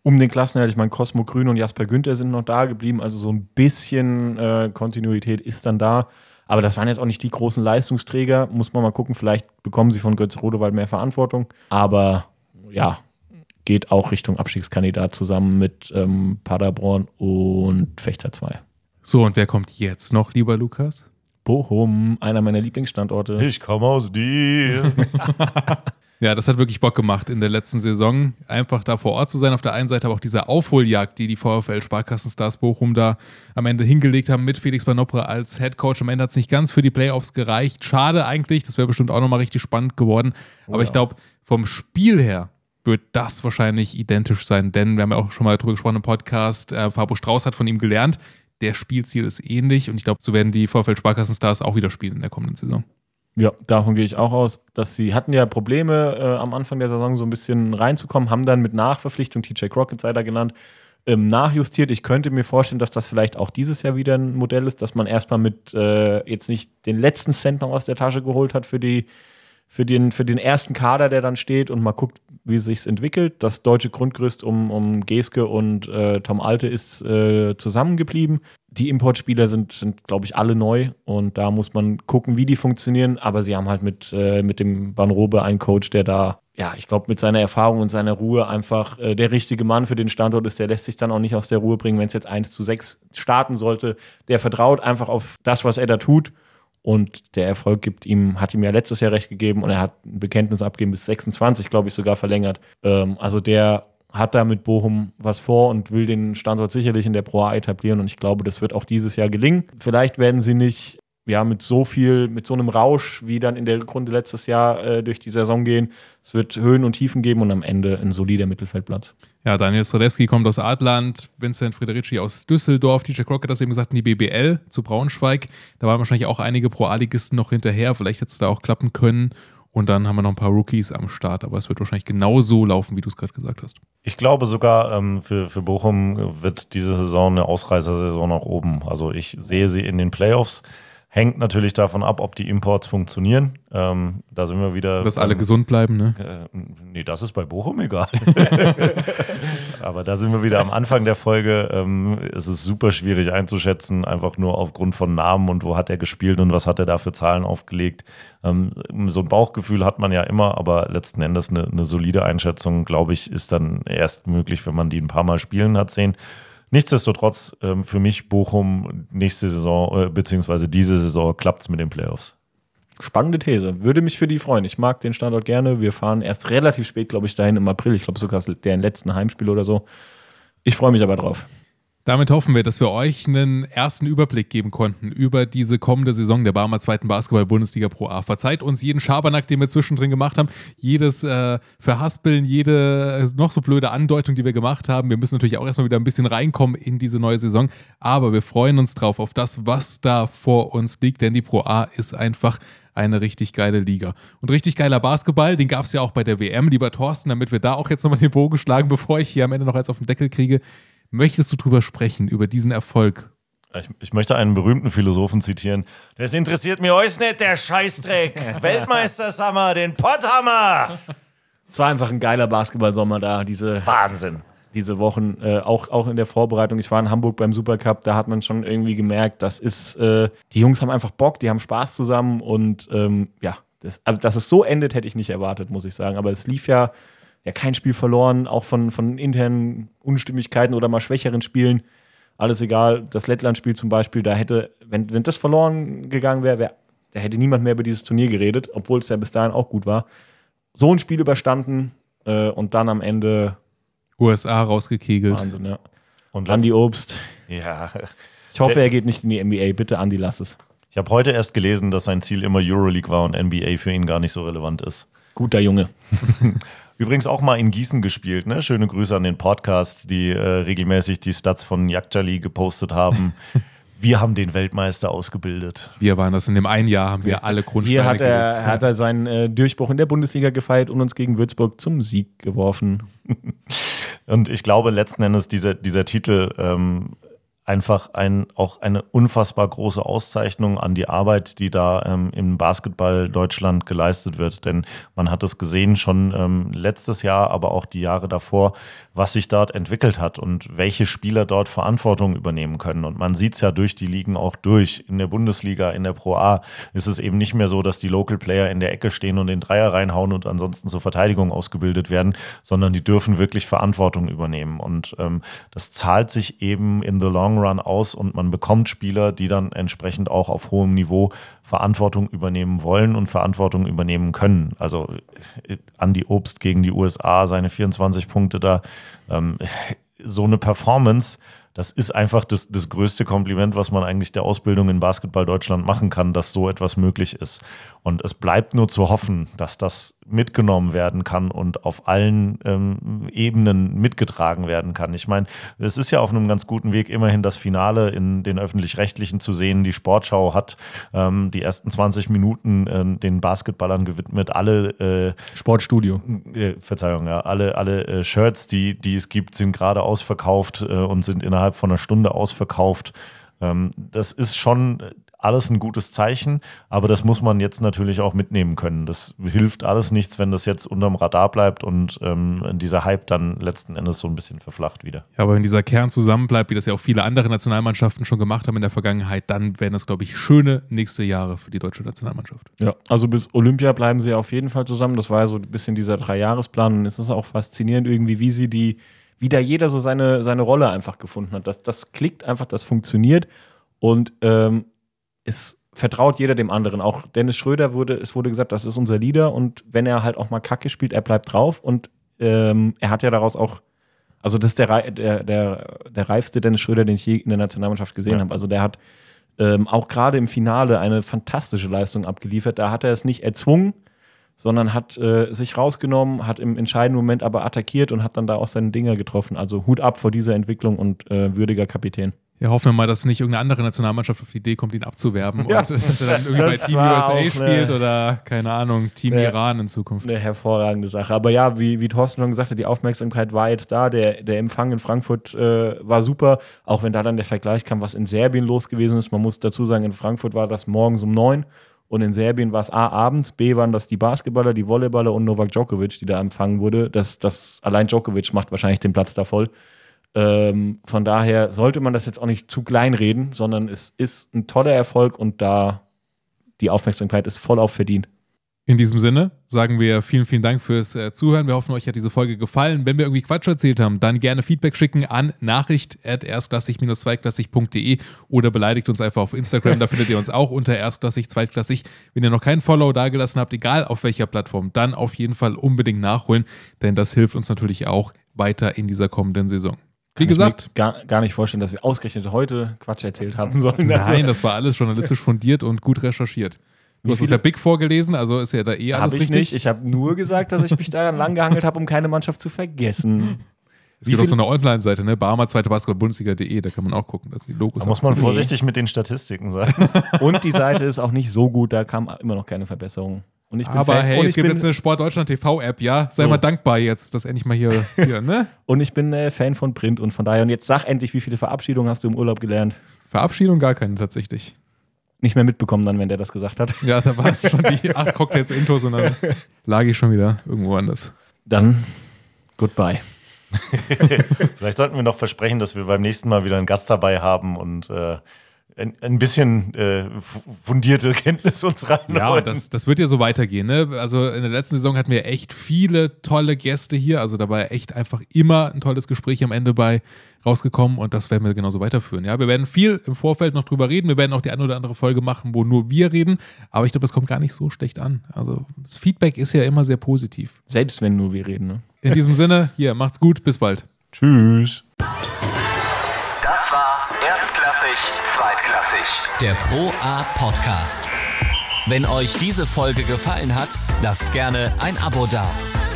Um den Klassenerhalt. Ich meine, Cosmo Grün und Jasper Günther sind noch da geblieben, also so ein bisschen äh, Kontinuität ist dann da. Aber das waren jetzt auch nicht die großen Leistungsträger. Muss man mal gucken, vielleicht bekommen sie von Götz Rodewald mehr Verantwortung. Aber ja, geht auch Richtung Abstiegskandidat zusammen mit ähm, Paderborn und Fechter 2. So, und wer kommt jetzt noch, lieber Lukas? Bochum, einer meiner Lieblingsstandorte. Ich komme aus dir. Ja, das hat wirklich Bock gemacht in der letzten Saison, einfach da vor Ort zu sein. Auf der einen Seite aber auch diese Aufholjagd, die die VfL Sparkassenstars Bochum da am Ende hingelegt haben mit Felix Banopre als Headcoach. Am Ende hat es nicht ganz für die Playoffs gereicht. Schade eigentlich, das wäre bestimmt auch nochmal richtig spannend geworden. Aber ich glaube, vom Spiel her wird das wahrscheinlich identisch sein, denn wir haben ja auch schon mal drüber gesprochen im Podcast. Äh, Fabo Strauß hat von ihm gelernt. Der Spielziel ist ähnlich und ich glaube, so werden die VfL Sparkassenstars auch wieder spielen in der kommenden Saison. Ja, davon gehe ich auch aus, dass sie hatten ja Probleme äh, am Anfang der Saison so ein bisschen reinzukommen, haben dann mit Nachverpflichtung, TJ Crockett sei da genannt, ähm, nachjustiert. Ich könnte mir vorstellen, dass das vielleicht auch dieses Jahr wieder ein Modell ist, dass man erstmal mit äh, jetzt nicht den letzten Cent noch aus der Tasche geholt hat für die für den, für den ersten Kader, der dann steht und mal guckt, wie sich entwickelt. Das deutsche Grundgerüst um, um Geske und äh, Tom Alte ist äh, zusammengeblieben. Die Importspieler sind, sind glaube ich, alle neu und da muss man gucken, wie die funktionieren. Aber sie haben halt mit, äh, mit dem Van Robe einen Coach, der da, ja, ich glaube, mit seiner Erfahrung und seiner Ruhe einfach äh, der richtige Mann für den Standort ist. Der lässt sich dann auch nicht aus der Ruhe bringen, wenn es jetzt 1 zu 6 starten sollte. Der vertraut einfach auf das, was er da tut. Und der Erfolg gibt ihm, hat ihm ja letztes Jahr recht gegeben und er hat ein Bekenntnis abgegeben bis 26, glaube ich, sogar verlängert. Ähm, also der hat da mit Bochum was vor und will den Standort sicherlich in der Pro A etablieren und ich glaube, das wird auch dieses Jahr gelingen. Vielleicht werden sie nicht ja, mit so viel, mit so einem Rausch wie dann in der Runde letztes Jahr äh, durch die Saison gehen. Es wird Höhen und Tiefen geben und am Ende ein solider Mittelfeldplatz. Ja, Daniel Stradewski kommt aus Adland, Vincent Frederici aus Düsseldorf, DJ Crockett hat eben gesagt, in die BBL zu Braunschweig. Da waren wahrscheinlich auch einige Pro-A-Ligisten noch hinterher. Vielleicht hätte es da auch klappen können. Und dann haben wir noch ein paar Rookies am Start, aber es wird wahrscheinlich genau so laufen, wie du es gerade gesagt hast. Ich glaube sogar, ähm, für, für Bochum wird diese Saison eine Ausreißersaison nach oben. Also ich sehe sie in den Playoffs. Hängt natürlich davon ab, ob die Imports funktionieren. Ähm, da sind wir wieder. Dass alle gesund bleiben, ne? Äh, nee, das ist bei Bochum egal. Aber da sind wir wieder am Anfang der Folge. Ähm, es ist super schwierig einzuschätzen, einfach nur aufgrund von Namen und wo hat er gespielt und was hat er da für Zahlen aufgelegt. Ähm, so ein Bauchgefühl hat man ja immer, aber letzten Endes eine, eine solide Einschätzung, glaube ich, ist dann erst möglich, wenn man die ein paar Mal spielen hat sehen. Nichtsdestotrotz, ähm, für mich Bochum nächste Saison, äh, beziehungsweise diese Saison, klappt es mit den Playoffs. Spannende These. Würde mich für die freuen. Ich mag den Standort gerne. Wir fahren erst relativ spät, glaube ich, dahin im April. Ich glaube sogar der letzten Heimspiel oder so. Ich freue mich aber drauf. Damit hoffen wir, dass wir euch einen ersten Überblick geben konnten über diese kommende Saison der Barmer zweiten Basketball-Bundesliga Pro A. Verzeiht uns jeden Schabernack, den wir zwischendrin gemacht haben, jedes äh, Verhaspeln, jede äh, noch so blöde Andeutung, die wir gemacht haben. Wir müssen natürlich auch erstmal wieder ein bisschen reinkommen in diese neue Saison, aber wir freuen uns drauf, auf das, was da vor uns liegt, denn die Pro A ist einfach eine richtig geile Liga. Und richtig geiler Basketball, den gab es ja auch bei der WM, lieber Thorsten, damit wir da auch jetzt nochmal den Bogen schlagen, bevor ich hier am Ende noch eins auf den Deckel kriege. Möchtest du drüber sprechen, über diesen Erfolg? Ich, ich, möchte einen berühmten Philosophen zitieren. Das interessiert mir euch nicht, der Scheißdreck. Weltmeister Sommer, den Potthammer. Es war einfach ein geiler Basketballsommer da, diese Wahnsinn. Diese Wochen, äh, auch, auch in der Vorbereitung. Ich war in Hamburg beim Supercup, da hat man schon irgendwie gemerkt, das ist, äh, die Jungs haben einfach Bock, die haben Spaß zusammen und ähm, ja, das, also, dass es so endet, hätte ich nicht erwartet, muss ich sagen. Aber es lief ja ja kein Spiel verloren, auch von, von internen Unstimmigkeiten oder mal schwächeren Spielen. Alles egal. Das Lettland-Spiel zum Beispiel, da hätte, wenn, wenn das verloren gegangen wäre, wär, da hätte niemand mehr über dieses Turnier geredet, obwohl es ja bis dahin auch gut war. So ein Spiel überstanden äh, und dann am Ende USA rausgekegelt. Wahnsinn, ja. Und Andi Obst. Ja. Ich hoffe, er geht nicht in die NBA. Bitte, Andi, lass es. Ich habe heute erst gelesen, dass sein Ziel immer Euroleague war und NBA für ihn gar nicht so relevant ist. Guter Junge. Übrigens auch mal in Gießen gespielt, ne? Schöne Grüße an den Podcast, die äh, regelmäßig die Stats von Jakjali gepostet haben. Wir haben den Weltmeister ausgebildet. Wir waren das in dem einen Jahr, haben wir alle Grundsteine Hier hat er, gelegt. hat er seinen äh, Durchbruch in der Bundesliga gefeiert und uns gegen Würzburg zum Sieg geworfen. Und ich glaube letzten Endes, dieser, dieser Titel ähm, einfach ein, auch eine unfassbar große Auszeichnung an die Arbeit, die da ähm, im Basketball Deutschland geleistet wird. Denn man hat es gesehen schon ähm, letztes Jahr, aber auch die Jahre davor, was sich dort entwickelt hat und welche Spieler dort Verantwortung übernehmen können. Und man sieht es ja durch die Ligen auch durch. In der Bundesliga, in der Pro A ist es eben nicht mehr so, dass die Local Player in der Ecke stehen und den Dreier reinhauen und ansonsten zur Verteidigung ausgebildet werden, sondern die dürfen wirklich Verantwortung übernehmen. Und ähm, das zahlt sich eben in the long run aus und man bekommt Spieler, die dann entsprechend auch auf hohem Niveau Verantwortung übernehmen wollen und Verantwortung übernehmen können. Also äh, Andy Obst gegen die USA, seine 24 Punkte da, ähm, so eine Performance das ist einfach das, das größte Kompliment, was man eigentlich der Ausbildung in Basketball Deutschland machen kann, dass so etwas möglich ist. Und es bleibt nur zu hoffen, dass das mitgenommen werden kann und auf allen ähm, Ebenen mitgetragen werden kann. Ich meine, es ist ja auf einem ganz guten Weg, immerhin das Finale in den öffentlich-rechtlichen zu sehen. Die Sportschau hat ähm, die ersten 20 Minuten äh, den Basketballern gewidmet. Alle äh, Sportstudio. Äh, Verzeihung, ja, alle, alle äh, Shirts, die, die es gibt, sind gerade ausverkauft äh, und sind innerhalb von einer Stunde ausverkauft. Ähm, das ist schon alles ein gutes Zeichen, aber das muss man jetzt natürlich auch mitnehmen können. Das hilft alles nichts, wenn das jetzt unterm Radar bleibt und ähm, dieser Hype dann letzten Endes so ein bisschen verflacht wieder. Ja, aber wenn dieser Kern zusammenbleibt, wie das ja auch viele andere Nationalmannschaften schon gemacht haben in der Vergangenheit, dann werden das, glaube ich, schöne nächste Jahre für die deutsche Nationalmannschaft. Ja, also bis Olympia bleiben sie auf jeden Fall zusammen. Das war ja so ein bisschen dieser Dreijahresplan und es ist auch faszinierend irgendwie, wie sie die, wie da jeder so seine, seine Rolle einfach gefunden hat. Das, das klickt einfach, das funktioniert und ähm, es vertraut jeder dem anderen. Auch Dennis Schröder wurde, es wurde gesagt, das ist unser Leader und wenn er halt auch mal Kacke spielt, er bleibt drauf und ähm, er hat ja daraus auch, also das ist der, der, der, der reifste Dennis Schröder, den ich je in der Nationalmannschaft gesehen ja. habe. Also der hat ähm, auch gerade im Finale eine fantastische Leistung abgeliefert. Da hat er es nicht erzwungen, sondern hat äh, sich rausgenommen, hat im entscheidenden Moment aber attackiert und hat dann da auch seine Dinger getroffen. Also Hut ab vor dieser Entwicklung und äh, würdiger Kapitän. Ja, hoffen wir mal, dass nicht irgendeine andere Nationalmannschaft auf die Idee kommt, ihn abzuwerben. Ja. Und dass er dann irgendwie bei Team USA spielt oder, keine Ahnung, Team eine, Iran in Zukunft. Eine hervorragende Sache. Aber ja, wie, wie Thorsten schon gesagt hat, die Aufmerksamkeit war jetzt da. Der, der Empfang in Frankfurt äh, war super. Auch wenn da dann der Vergleich kam, was in Serbien los gewesen ist. Man muss dazu sagen, in Frankfurt war das morgens um neun. Und in Serbien war es A abends, B waren das die Basketballer, die Volleyballer und Novak Djokovic, die da empfangen wurde. Das, das, allein Djokovic macht wahrscheinlich den Platz da voll. Ähm, von daher sollte man das jetzt auch nicht zu klein reden, sondern es ist ein toller Erfolg und da die Aufmerksamkeit ist voll auf verdient. In diesem Sinne sagen wir vielen, vielen Dank fürs äh, Zuhören. Wir hoffen, euch hat diese Folge gefallen. Wenn wir irgendwie Quatsch erzählt haben, dann gerne Feedback schicken an nachricht.erstklassig-zweitklassig.de oder beleidigt uns einfach auf Instagram. Da findet ihr uns auch unter erstklassig, zweitklassig. Wenn ihr noch keinen Follow dagelassen habt, egal auf welcher Plattform, dann auf jeden Fall unbedingt nachholen, denn das hilft uns natürlich auch weiter in dieser kommenden Saison. Wie gesagt. Gar, gar nicht vorstellen, dass wir ausgerechnet heute Quatsch erzählt haben sollen. Nein, das war alles journalistisch fundiert und gut recherchiert. Du hast es ja Big vorgelesen, also ist ja da eh alles hab ich richtig. Nicht. Ich habe nur gesagt, dass ich mich daran lang gehangelt habe, um keine Mannschaft zu vergessen. Es gibt auch so eine Online-Seite, ne? Barmer, zweite Basketball-Bundesliga.de, da kann man auch gucken, dass die Logos Da muss man vorsichtig mit den Statistiken sein. Und die Seite ist auch nicht so gut, da kam immer noch keine Verbesserung. Aber Fan, hey, es gibt jetzt eine Sportdeutschland TV-App, ja? Sei so. mal dankbar jetzt, dass endlich mal hier, hier ne? und ich bin äh, Fan von Print und von daher, und jetzt sag endlich, wie viele Verabschiedungen hast du im Urlaub gelernt? Verabschiedung gar keine tatsächlich. Nicht mehr mitbekommen dann, wenn der das gesagt hat. Ja, da waren schon die acht Cocktails Intos und dann lag ich schon wieder irgendwo anders. Dann goodbye. Vielleicht sollten wir noch versprechen, dass wir beim nächsten Mal wieder einen Gast dabei haben und äh, ein, ein bisschen äh, fundierte Kenntnis uns rein. Ja, das, das wird ja so weitergehen. Ne? Also in der letzten Saison hatten wir echt viele tolle Gäste hier. Also da war echt einfach immer ein tolles Gespräch am Ende bei rausgekommen und das werden wir genauso weiterführen. Ja, wir werden viel im Vorfeld noch drüber reden. Wir werden auch die eine oder andere Folge machen, wo nur wir reden. Aber ich glaube, das kommt gar nicht so schlecht an. Also das Feedback ist ja immer sehr positiv. Selbst wenn nur wir reden. Ne? In diesem Sinne, hier, macht's gut, bis bald. Tschüss. Der Pro A Podcast. Wenn euch diese Folge gefallen hat, lasst gerne ein Abo da.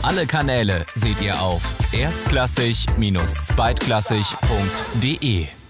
Alle Kanäle seht ihr auf erstklassig-zweitklassig.de.